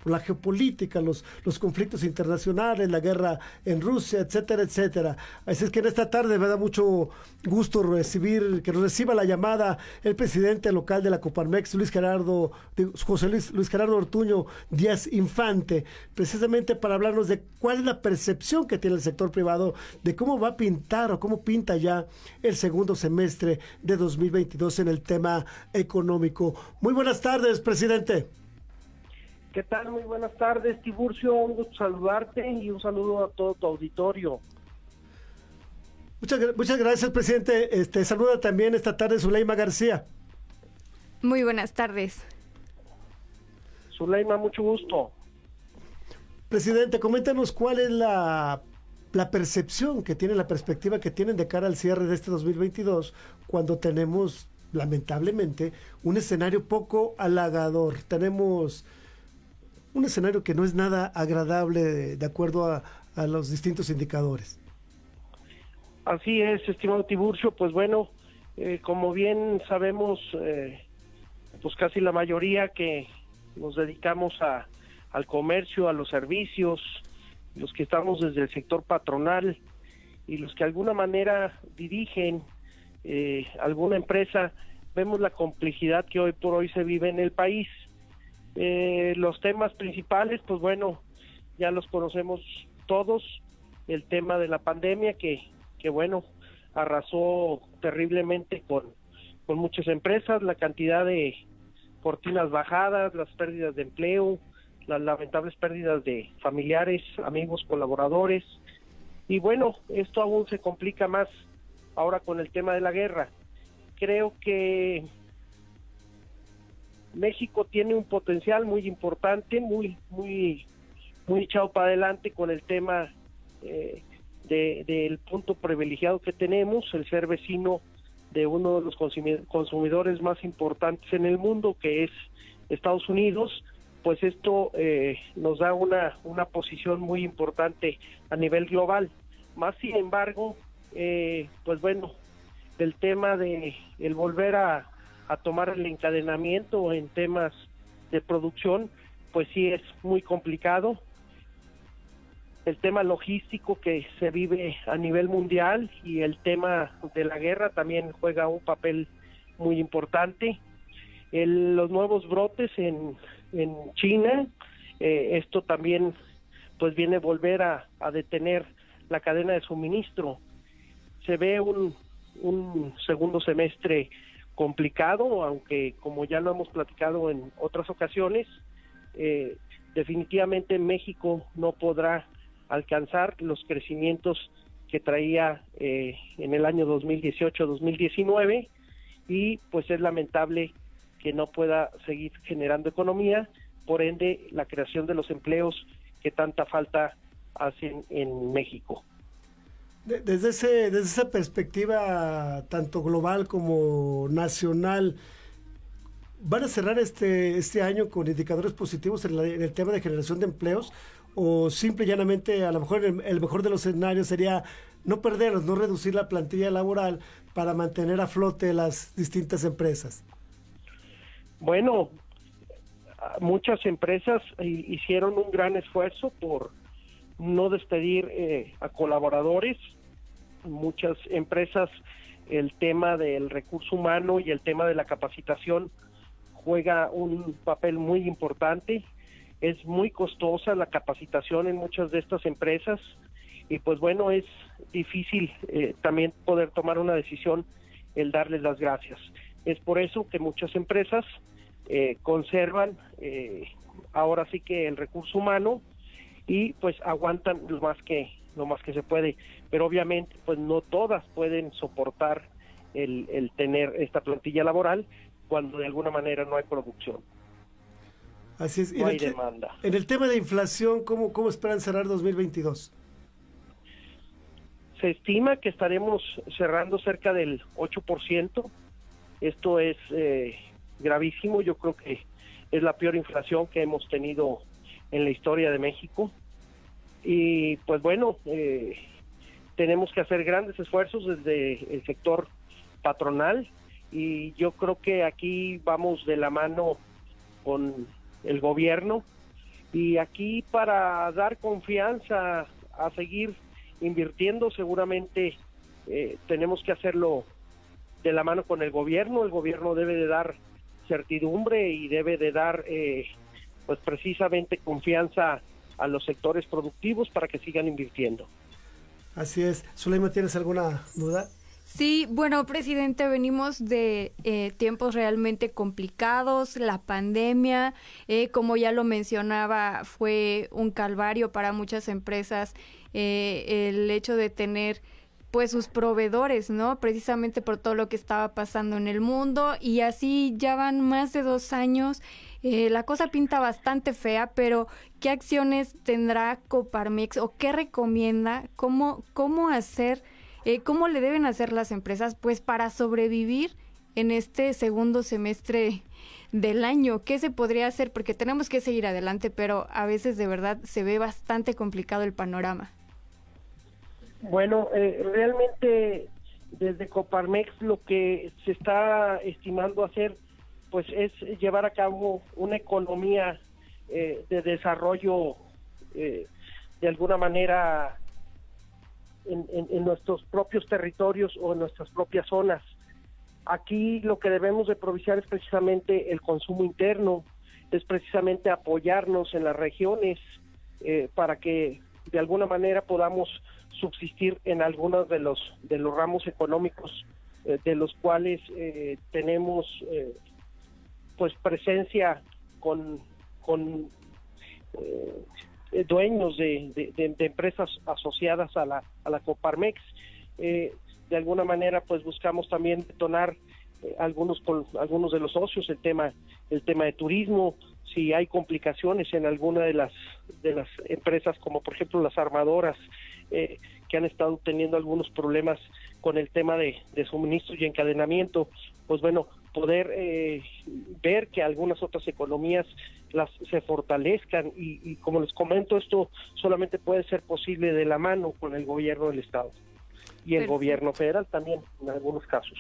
la geopolítica, los, los conflictos internacionales, la guerra en Rusia, etcétera, etcétera. Así es que en esta tarde me da mucho gusto recibir, que nos reciba la llamada el presidente local de la Coparmex, Luis Gerardo, José Luis, Luis Gerardo Ortuño Díaz Infante, precisamente para hablarnos de cuál es la percepción que tiene el sector privado de cómo va a pintar o cómo pinta ya el segundo semestre de 2022 en el tema económico. Muy buenas tardes, presidente. ¿Qué tal? Muy buenas tardes, Tiburcio. Un gusto saludarte y un saludo a todo tu auditorio. Muchas, muchas gracias, presidente. Este, saluda también esta tarde Zuleima García. Muy buenas tardes. Zuleima, mucho gusto. Presidente, coméntanos cuál es la, la percepción que tiene, la perspectiva que tienen de cara al cierre de este 2022, cuando tenemos, lamentablemente, un escenario poco halagador. Tenemos un escenario que no es nada agradable de, acuerdo a, los distintos indicadores. Así es, estimado Tiburcio, pues bueno, eh, como bien sabemos, eh, pues casi la mayoría que nos dedicamos a, al comercio, a los servicios, los que estamos desde el sector patronal y los que de alguna manera dirigen eh, alguna empresa, vemos la complejidad que hoy por hoy se vive en el país. Eh, los temas principales, pues bueno, ya los conocemos todos. El tema de la pandemia que, que bueno, arrasó terriblemente con, con muchas empresas, la cantidad de cortinas bajadas, las pérdidas de empleo, las lamentables pérdidas de familiares, amigos, colaboradores. Y bueno, esto aún se complica más ahora con el tema de la guerra. Creo que México tiene un potencial muy importante, muy, muy, muy echado para adelante con el tema eh, del punto privilegiado que tenemos, el ser vecino de uno de los consumidores más importantes en el mundo, que es Estados Unidos, pues esto eh, nos da una, una posición muy importante a nivel global. Más sin embargo, eh, pues bueno, del tema de el volver a, a tomar el encadenamiento en temas de producción, pues sí es muy complicado. El tema logístico que se vive a nivel mundial y el tema de la guerra también juega un papel muy importante. los nuevos brotes en, en China, eh, esto también pues viene a volver a, a, detener la cadena de suministro. Se ve un, un segundo semestre complicado, aunque como ya lo hemos platicado en otras ocasiones, eh, definitivamente México no podrá alcanzar los crecimientos que traía eh, en el año 2018-2019 y pues es lamentable que no pueda seguir generando economía, por ende la creación de los empleos que tanta falta hacen en México. Desde, ese, desde esa perspectiva, tanto global como nacional, ¿van a cerrar este, este año con indicadores positivos en, el tema de generación de empleos? ¿O simple y llanamente, a lo mejor el, mejor de los escenarios sería no perderlos, no reducir la plantilla laboral para mantener a flote las distintas empresas? Bueno, muchas empresas hicieron un gran esfuerzo por no despedir eh, a colaboradores. Muchas empresas el tema del recurso humano y el tema de la capacitación juega un papel muy importante. Es muy costosa la capacitación en muchas de estas empresas y pues bueno, es difícil eh, también poder tomar una decisión el darles las gracias. Es por eso que muchas empresas eh, conservan ahora sí que el recurso humano y pues aguantan lo más que lo más que se puede pero obviamente pues no todas pueden soportar el, el tener esta plantilla laboral cuando de alguna manera no hay producción así es no hay demanda en el tema de inflación cómo cómo esperan cerrar 2022 se estima que estaremos cerrando cerca del 8%. Esto es eh, gravísimo. Yo creo que es la peor inflación que hemos tenido en la historia de México. Y pues bueno, eh, tenemos que hacer grandes esfuerzos desde el sector patronal y yo creo que aquí vamos de la mano con el gobierno Y aquí para dar confianza a seguir invirtiendo, seguramente eh, tenemos que hacerlo de la mano con el gobierno. El gobierno debe de dar certidumbre y debe de dar, eh, pues precisamente confianza a los sectores productivos para que sigan invirtiendo. Así es. Zuleima, ¿tienes alguna duda? Sí, bueno, presidente, venimos de eh, tiempos realmente complicados, la pandemia, eh, como ya lo mencionaba, fue un calvario para muchas empresas eh, el hecho de tener pues sus proveedores, ¿no? Precisamente por todo lo que estaba pasando en el mundo y así ya van más de dos años. La cosa pinta bastante fea, pero ¿qué acciones tendrá Coparmex o qué recomienda? ¿Cómo, cómo hacer? Eh, ¿Cómo le deben hacer las empresas pues para sobrevivir en este segundo semestre del año? ¿Qué se podría hacer? Porque tenemos que seguir adelante, pero a veces de verdad se ve bastante complicado el panorama. Bueno, eh, realmente desde Coparmex lo que se está estimando hacer pues es llevar a cabo una economía eh, de desarrollo de alguna manera en, nuestros propios territorios o en nuestras propias zonas. Aquí lo que debemos de propiciar es precisamente el consumo interno, es precisamente apoyarnos en las regiones eh, para que de alguna manera podamos subsistir en algunos de los de los ramos económicos eh, de los cuales eh, tenemos pues presencia con con eh, dueños de, empresas asociadas a la, a la Coparmex. Eh, de alguna manera, pues buscamos también detonar eh, algunos con algunos de los socios el tema el tema de turismo si hay complicaciones en alguna de las de las empresas como por ejemplo las armadoras que han estado teniendo algunos problemas con el tema de, de suministro y encadenamiento pues bueno poder ver que algunas otras economías las se fortalezcan y, como les comento esto solamente puede ser posible de la mano con el gobierno del estado y el gobierno federal también en algunos casos.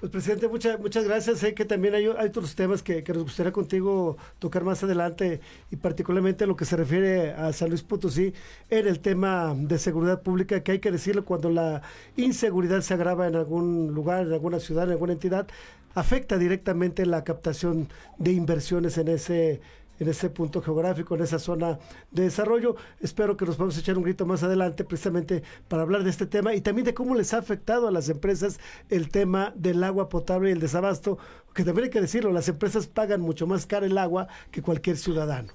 Pues presidente, muchas muchas gracias. Sé que también hay, hay otros temas que, nos gustaría contigo tocar más adelante y particularmente lo que se refiere a San Luis Potosí en el tema de seguridad pública, que hay que decirlo cuando la inseguridad se agrava en algún lugar, en alguna ciudad, en alguna entidad, afecta directamente la captación de inversiones en ese en ese punto geográfico, en esa zona de desarrollo. Espero que nos podamos echar un grito más adelante precisamente para hablar de este tema y también de cómo les ha afectado a las empresas el tema del agua potable y el desabasto, que también hay que decirlo, las empresas pagan mucho más caro el agua que cualquier ciudadano.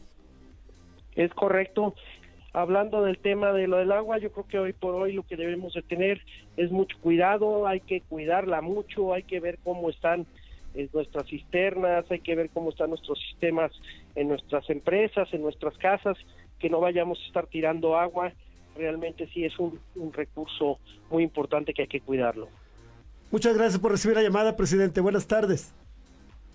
Es correcto hablando del tema de lo del agua, yo creo que hoy por hoy lo que debemos de tener es mucho cuidado, hay que cuidarla mucho, hay que ver cómo están eh, nuestras cisternas, hay que ver cómo están nuestros sistemas en nuestras empresas, en nuestras casas, que no vayamos a estar tirando agua, realmente sí es un, un recurso muy importante que hay que cuidarlo. Muchas gracias por recibir la llamada, presidente. Buenas tardes.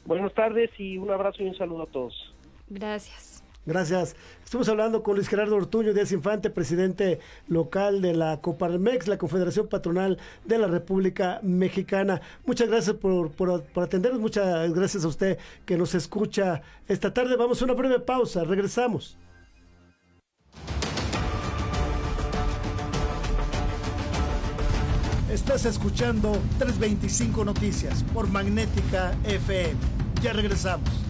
Buenas tardes y un abrazo y un saludo a todos. Gracias. Gracias. Estamos hablando con Luis Gerardo Ortuño Díaz Infante, presidente local de la Coparmex, la Confederación Patronal de la República Mexicana. Muchas gracias por, por, atendernos, muchas gracias a usted que nos escucha esta tarde. Vamos a una breve pausa, regresamos. Estás escuchando 325 Noticias por Magnética FM. Ya regresamos.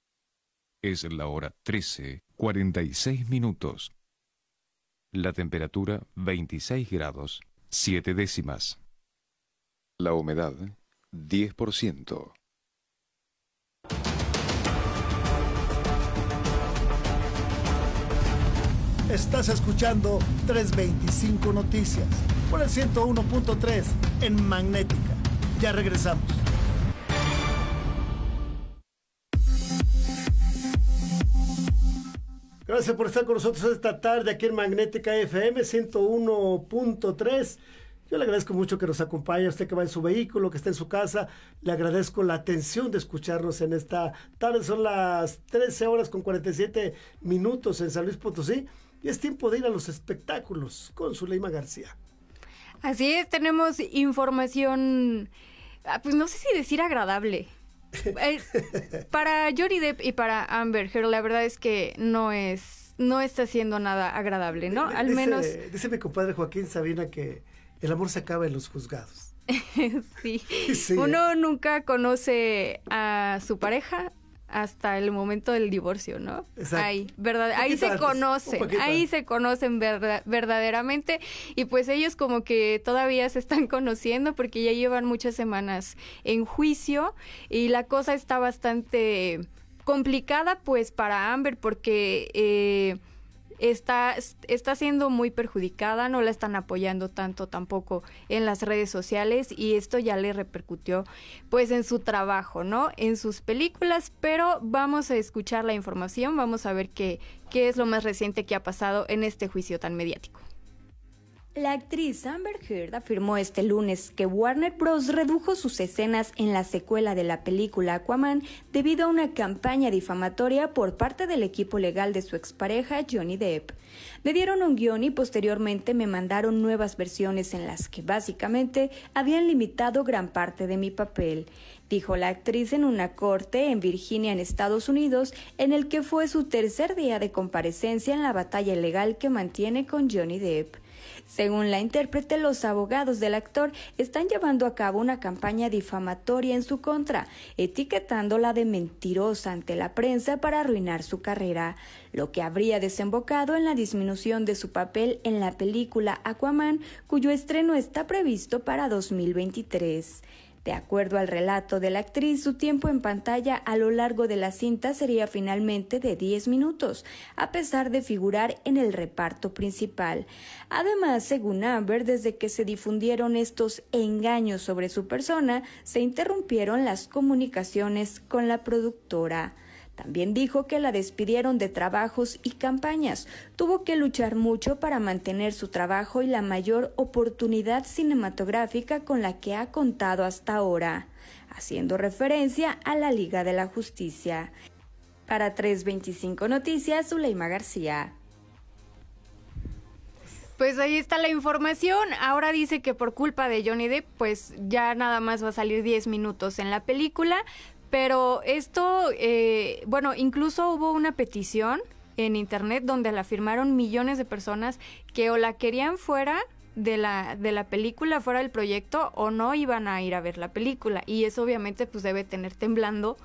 Es la hora 13, 46 minutos. La temperatura 26 grados, 7 décimas. La humedad 10%. Estás escuchando 325 Noticias por el 101.3 en Magnética. Ya regresamos. Gracias por estar con nosotros esta tarde aquí en Magnética FM 101.3. Yo le agradezco mucho que nos acompañe, usted que va en su vehículo, que está en su casa. Le agradezco la atención de escucharnos en esta tarde. Son las 13 horas con 47 minutos en San Luis Potosí y es tiempo de ir a los espectáculos con Zuleima García. Así es, tenemos información, ah, pues no sé si decir agradable. Eh, para Johnny Depp y para Amber Heard, la verdad es que no es, no está haciendo nada agradable, ¿no? Al menos. Dice mi compadre Joaquín Sabina que el amor se acaba en los juzgados. sí. Uno nunca conoce a su pareja hasta el momento del divorcio, ¿no? Exacto. Ahí, verdad, ahí se conocen, ahí se conocen verdaderamente y pues ellos como que todavía se están conociendo porque ya llevan muchas semanas en juicio y la cosa está bastante complicada pues para Amber porque eh, está, está siendo muy perjudicada, no la están apoyando tanto tampoco en las redes sociales y esto ya le repercutió pues en su trabajo, ¿no? En sus películas, pero vamos a escuchar la información, vamos a ver qué, qué es lo más reciente que ha pasado en este juicio tan mediático. La actriz Amber Heard afirmó este lunes que Warner Bros. redujo sus escenas en la secuela de la película Aquaman debido a una campaña difamatoria por parte del equipo legal de su expareja Johnny Depp. Me dieron un guion y posteriormente me mandaron nuevas versiones en las que básicamente habían limitado gran parte de mi papel dijo la actriz en una corte en Virginia, en Estados Unidos, en el que fue su tercer día de comparecencia en la batalla legal que mantiene con Johnny Depp. Según la intérprete, los abogados del actor están llevando a cabo una campaña difamatoria en su contra, etiquetándola de mentirosa ante la prensa para arruinar su carrera, lo que habría desembocado en la disminución de su papel en la película Aquaman, cuyo estreno está previsto para 2023. De acuerdo al relato de la actriz, su tiempo en pantalla a lo largo de la cinta sería finalmente de 10 minutos, a pesar de figurar en el reparto principal. Además, según Amber, desde que se difundieron estos engaños sobre su persona, se interrumpieron las comunicaciones con la productora. También dijo que la despidieron de trabajos y campañas. Tuvo que luchar mucho para mantener su trabajo y la mayor oportunidad cinematográfica con la que ha contado hasta ahora, haciendo referencia a la Liga de la Justicia. Para 325 Noticias, Zuleima García. Pues ahí está la información. Ahora dice que por culpa de Johnny Depp, pues ya nada más va a salir 10 minutos en la película. Pero esto, eh, bueno, incluso hubo una petición en internet donde la firmaron millones de personas que o la querían fuera de la, de la película, fuera del proyecto, o no iban a ir a ver la película. Y eso obviamente pues debe tener temblando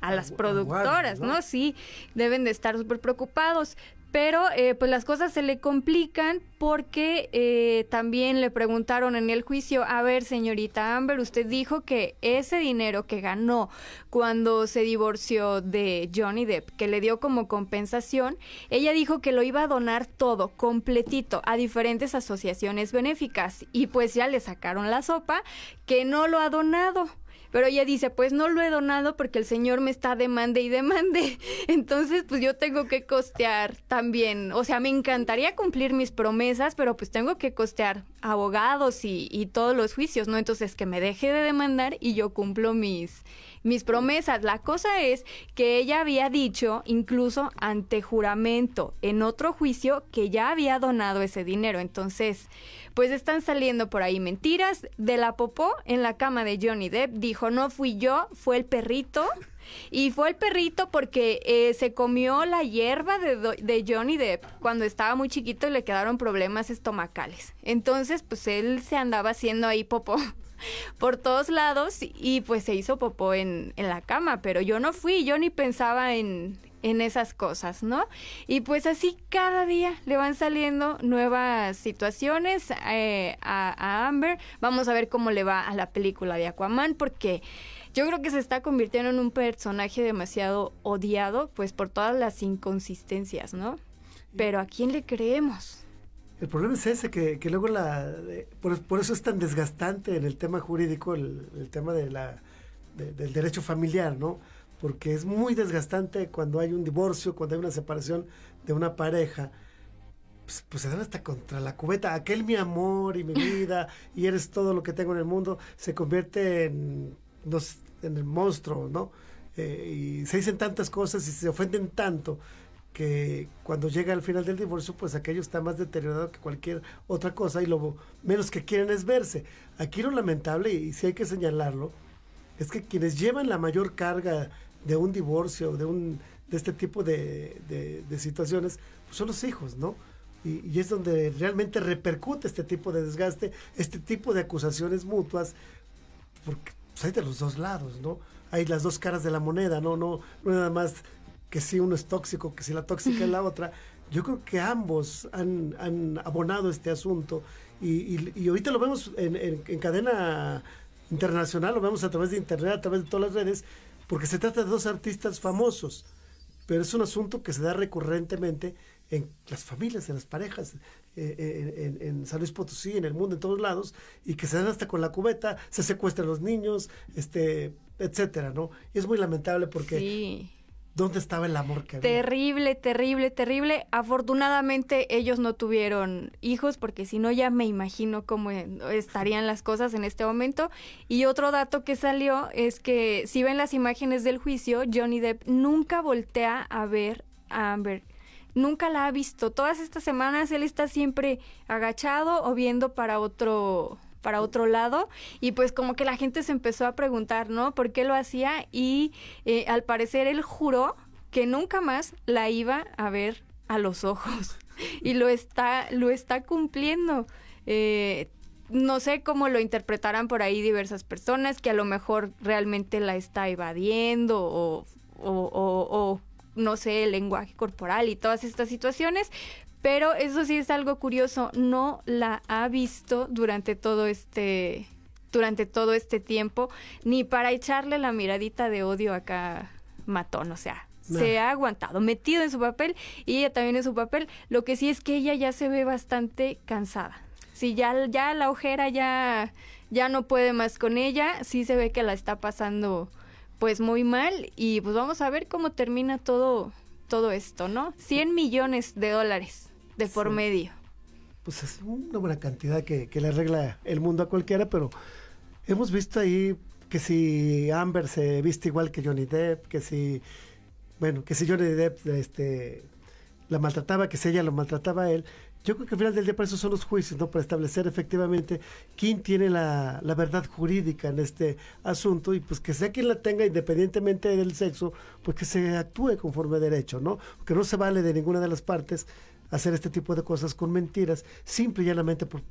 a las productoras, ¿no? Sí, deben de estar súper preocupados. Pero eh, pues las cosas se le complican porque eh, también le preguntaron en el juicio, a ver señorita Amber, usted dijo que ese dinero que ganó cuando se divorció de Johnny Depp, que le dio como compensación, ella dijo que lo iba a donar todo, completito, a diferentes asociaciones benéficas y pues ya le sacaron la sopa que no lo ha donado. Pero ella dice, pues no lo he donado porque el señor me está demande y demande. Entonces, pues yo tengo que costear también. O sea, me encantaría cumplir mis promesas, pero pues tengo que costear abogados y, y todos los juicios, ¿no? Entonces, que me deje de demandar y yo cumplo mis, mis promesas. La cosa es que ella había dicho, incluso ante juramento, en otro juicio, que ya había donado ese dinero. Entonces, pues están saliendo por ahí mentiras. De la popó en la cama de Johnny Depp dijo, no fui yo, fue el perrito. Y fue el perrito porque eh, se comió la hierba de, de, Johnny Depp cuando estaba muy chiquito y le quedaron problemas estomacales. Entonces, pues él se andaba haciendo ahí popó por todos lados y pues se hizo popó en, en la cama, pero yo no fui, yo ni pensaba en, en esas cosas, ¿no? Y pues así cada día le van saliendo nuevas situaciones eh, a, Amber. Vamos a ver cómo le va a la película de Aquaman, porque yo creo que se está convirtiendo en un personaje demasiado odiado, pues por todas las inconsistencias, ¿no? Pero ¿a quién le creemos? El problema es ese, que, que luego la... por, eso es tan desgastante en el tema jurídico, el, tema de la, del derecho familiar, ¿no? porque es muy desgastante cuando hay un divorcio, cuando hay una separación de una pareja. Pues, pues, se dan hasta contra la cubeta. Aquel mi amor y mi vida y eres todo lo que tengo en el mundo se convierte en, en el monstruo, ¿no? Eh, y se dicen tantas cosas y se ofenden tanto que cuando llega al final del divorcio, pues aquello está más deteriorado que cualquier otra cosa y lo menos que quieren es verse. Aquí lo lamentable, y si hay que señalarlo, es que quienes llevan la mayor carga de un divorcio, de, un, de este tipo de, de, situaciones, pues son los hijos, ¿no? Y, es donde realmente repercute este tipo de desgaste, este tipo de acusaciones mutuas, porque pues, hay de los dos lados, ¿no? Hay las dos caras de la moneda, ¿no? No, no nada más que si uno es tóxico, que si la tóxica es la otra. Yo creo que ambos han, han abonado este asunto y, y, ahorita lo vemos en, en, cadena internacional, lo vemos a través de internet, a través de todas las redes, porque se trata de dos artistas famosos, pero es un asunto que se da recurrentemente en las familias, en las parejas, eh, eh, en, en, San Luis Potosí, en el mundo, en todos lados, y que se dan hasta con la cubeta, se secuestran los niños, este, etcétera, ¿no? Y es muy lamentable porque sí. ¿Dónde estaba el amor que? Terrible, terrible, terrible. Afortunadamente ellos no tuvieron hijos porque si no ya me imagino cómo estarían las cosas en este momento. Y otro dato que salió es que si ven las imágenes del juicio, Johnny Depp nunca voltea a ver a Amber. Nunca la ha visto. Todas estas semanas él está siempre agachado o viendo para otro para otro lado y pues como que la gente se empezó a preguntar, ¿no? ¿Por qué lo hacía? Y eh, al parecer él juró que nunca más la iba a ver a los ojos y lo está, lo está cumpliendo. Eh, no sé cómo lo interpretarán por ahí diversas personas, que a lo mejor realmente la está evadiendo o, o, o, o no sé, el lenguaje corporal y todas estas situaciones, pero eso sí es algo curioso, no la ha visto durante todo este durante todo este tiempo ni para echarle la miradita de odio acá matón, o sea, se ha aguantado, metido en su papel y ella también en su papel. Lo que sí es que ella ya se ve bastante cansada. Si ya, ya la ojera ya, ya no puede más con ella, sí se ve que la está pasando pues muy mal y pues vamos a ver cómo termina todo, todo esto, ¿no? 100 millones de dólares de por medio. Pues es una buena cantidad que, le arregla el mundo a cualquiera, pero hemos visto ahí que si Amber se viste igual que Johnny Depp, que si, bueno, que si Johnny Depp este, la maltrataba, que si ella lo maltrataba a él. Yo creo que al final del día para eso son los juicios, ¿no? Para establecer efectivamente quién tiene la, la, verdad jurídica en este asunto y pues que sea quien la tenga independientemente del sexo, pues que se actúe conforme a derecho, ¿no? Que no se vale de ninguna de las partes hacer este tipo de cosas con mentiras, simple y llanamente por,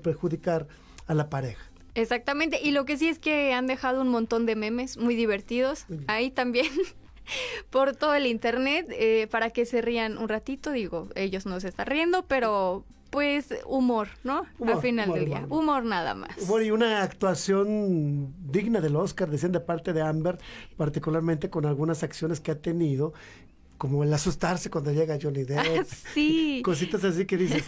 perjudicar a la pareja. Exactamente, y lo que sí es que han dejado un montón de memes muy divertidos ahí también por todo el internet eh, para que se rían un ratito, digo, ellos no se están riendo, pero pues humor, ¿no? Al final del día, humor, nada más. Humor y una actuación digna del Oscar, decían de parte de Amber, particularmente con algunas acciones que ha tenido como el asustarse cuando llega Johnny Depp. Ah, sí. Cositas así que dices,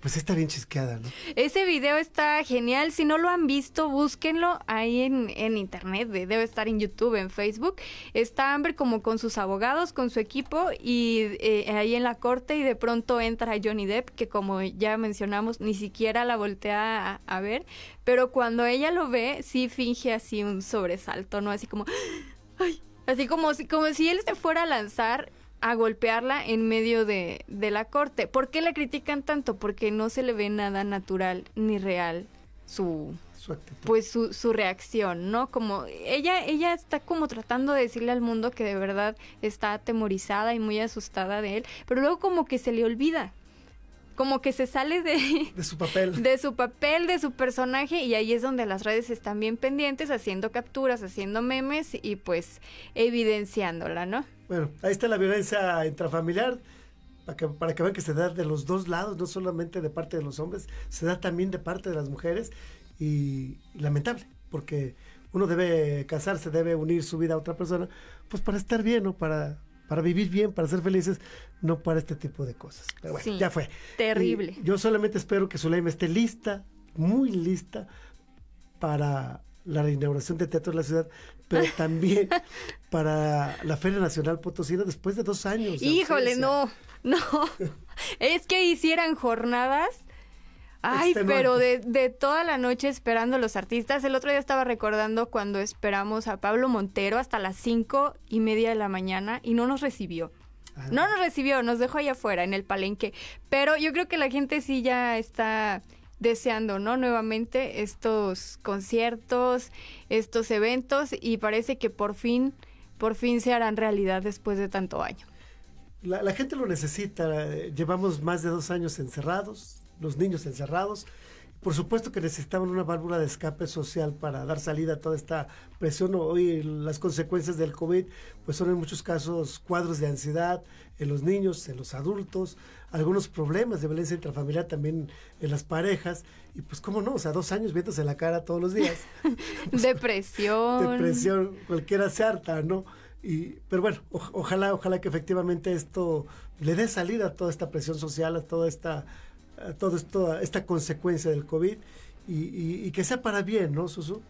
pues está bien chisqueada, ¿no? Ese video está genial. Si no lo han visto, búsquenlo ahí en, en internet. Debe estar en YouTube, en Facebook. Está Amber como con sus abogados, con su equipo y eh, ahí en la corte y de pronto entra Johnny Depp, que como ya mencionamos, ni siquiera la voltea a, a ver. Pero cuando ella lo ve, sí finge así un sobresalto, ¿no? Así como, ¡ay! Así como si, como si él se fuera a lanzar a golpearla en medio de, de la corte. ¿Por qué le critican tanto? Porque no se le ve nada natural ni real su, pues su, su reacción, ¿no? Como ella, ella está como tratando de decirle al mundo que de verdad está atemorizada y muy asustada de él, pero luego como que se le olvida como que se sale de, de su papel. De su papel, de su personaje, y ahí es donde las redes están bien pendientes, haciendo capturas, haciendo memes y pues evidenciándola, ¿no? Bueno, ahí está la violencia intrafamiliar. Para que, para que vean que se da de los dos lados, no solamente de parte de los hombres, se da también de parte de las mujeres y, y lamentable, porque uno debe casarse, debe unir su vida a otra persona, pues para estar bien, ¿no? Para, para vivir bien, para ser felices, no para este tipo de cosas. Pero bueno, ya fue. Terrible. yo solamente espero que Zuleima esté lista, muy lista, para la reinauguración de Teatro de la Ciudad, pero también para la Feria Nacional Potosina después de dos años. Híjole, no, no. es que hicieran jornadas. Ay, pero de, de, toda la noche esperando a los artistas. El otro día estaba recordando cuando esperamos a Pablo Montero hasta las cinco y media de la mañana y no nos recibió. Ah, no nos recibió, nos dejó allá afuera en el palenque. Pero yo creo que la gente sí ya está deseando, ¿no? Nuevamente estos conciertos, estos eventos y parece que por fin, por fin se harán realidad después de tanto año. La, gente lo necesita. Llevamos más de dos años encerrados, los niños encerrados. Por supuesto que necesitaban una válvula de escape social para dar salida a toda esta presión. Hoy las consecuencias del COVID pues son en muchos casos cuadros de ansiedad en los niños, en los adultos, algunos problemas de violencia intrafamiliar también en las parejas. Y pues, ¿cómo no? O sea, dos años viéndose la cara todos los días. depresión. Depresión, cualquiera se harta, ¿no? Y, pero bueno, ojalá, ojalá que efectivamente esto le dé salida a toda esta presión social, a toda esta, a todo esto, esta consecuencia del COVID y, y que sea para bien, ¿no, Susu?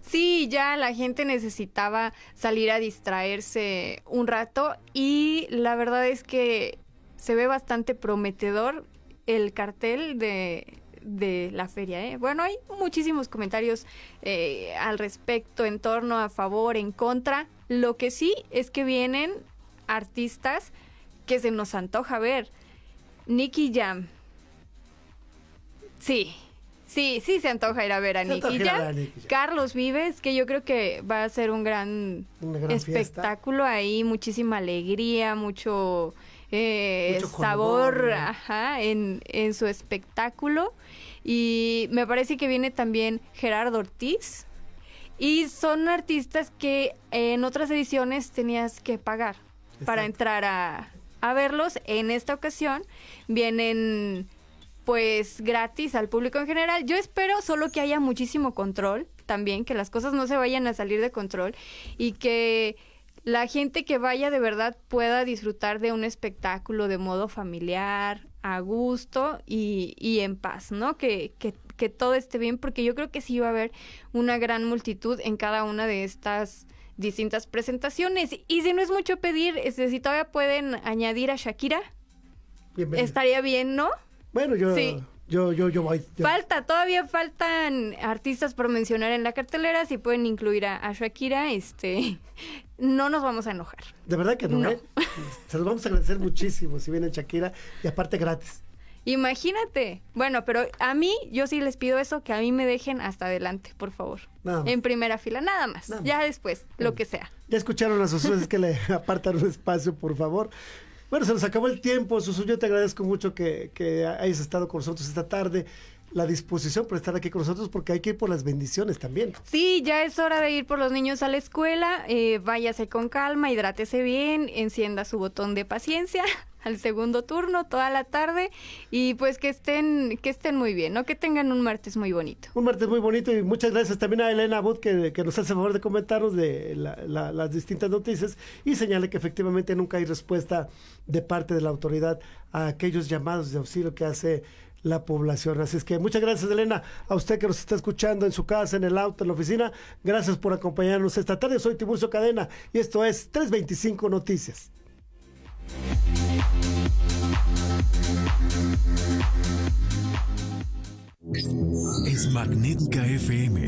Sí, ya la gente necesitaba salir a distraerse un rato y la verdad es que se ve bastante prometedor el cartel de, de la feria. ¿eh? Bueno, hay muchísimos comentarios eh, al respecto, en torno, a favor, en contra. Lo que sí es que vienen artistas que se nos antoja ver. Nicky Jam. Sí, sí, sí se antoja ir a ver a Nicky Jam. Carlos Vives, que yo creo que va a ser un gran, espectáculo ahí, muchísima alegría, mucho eh, sabor en, en su espectáculo. Y me parece que viene también Gerardo Ortiz. Y son artistas que en otras ediciones tenías que pagar para entrar a, a verlos. En esta ocasión vienen pues gratis al público en general. Yo espero solo que haya muchísimo control también, que las cosas no se vayan a salir de control y que la gente que vaya de verdad pueda disfrutar de un espectáculo de modo familiar, a gusto y, y en paz, ¿no? Que, que, que, todo esté bien, porque yo creo que sí va a haber una gran multitud en cada una de estas distintas presentaciones. Y si no es mucho pedir, este, si todavía pueden añadir a Shakira, estaría bien, ¿no? Bueno, yo... Yo, yo, yo voy. Falta, todavía faltan artistas por mencionar en la cartelera. Si pueden incluir a, Shakira, este, no nos vamos a enojar. De verdad que no, ¿eh? Se los vamos a agradecer muchísimo si viene Shakira y aparte gratis. Imagínate. Bueno, pero a mí, yo sí les pido eso, que a mí me dejen hasta adelante, por favor. En primera fila, nada más. ya después, lo que sea. Ya escucharon a sus es que le apartan un espacio, por favor. Bueno, se nos acabó el tiempo. Susu, yo te agradezco mucho que, que hayas estado con nosotros esta tarde la disposición por estar aquí con nosotros porque hay que ir por las bendiciones también. Sí, ya es hora de ir por los niños a la escuela. Eh, váyase con calma, hidrátese bien, encienda su botón de paciencia al segundo turno toda la tarde y pues que estén que estén muy bien, ¿no? Que tengan un martes muy bonito. Un martes muy bonito y muchas gracias también a Elena Bud que, nos hace favor de comentarnos de las distintas noticias y señala que efectivamente nunca hay respuesta de parte de la autoridad a aquellos llamados de auxilio que hace la población. Así es que muchas gracias, Elena, a usted que nos está escuchando en su casa, en el auto, en la oficina. Gracias por acompañarnos esta tarde. Soy Tiburcio Cadena y esto es 325 Noticias. Es Magnética FM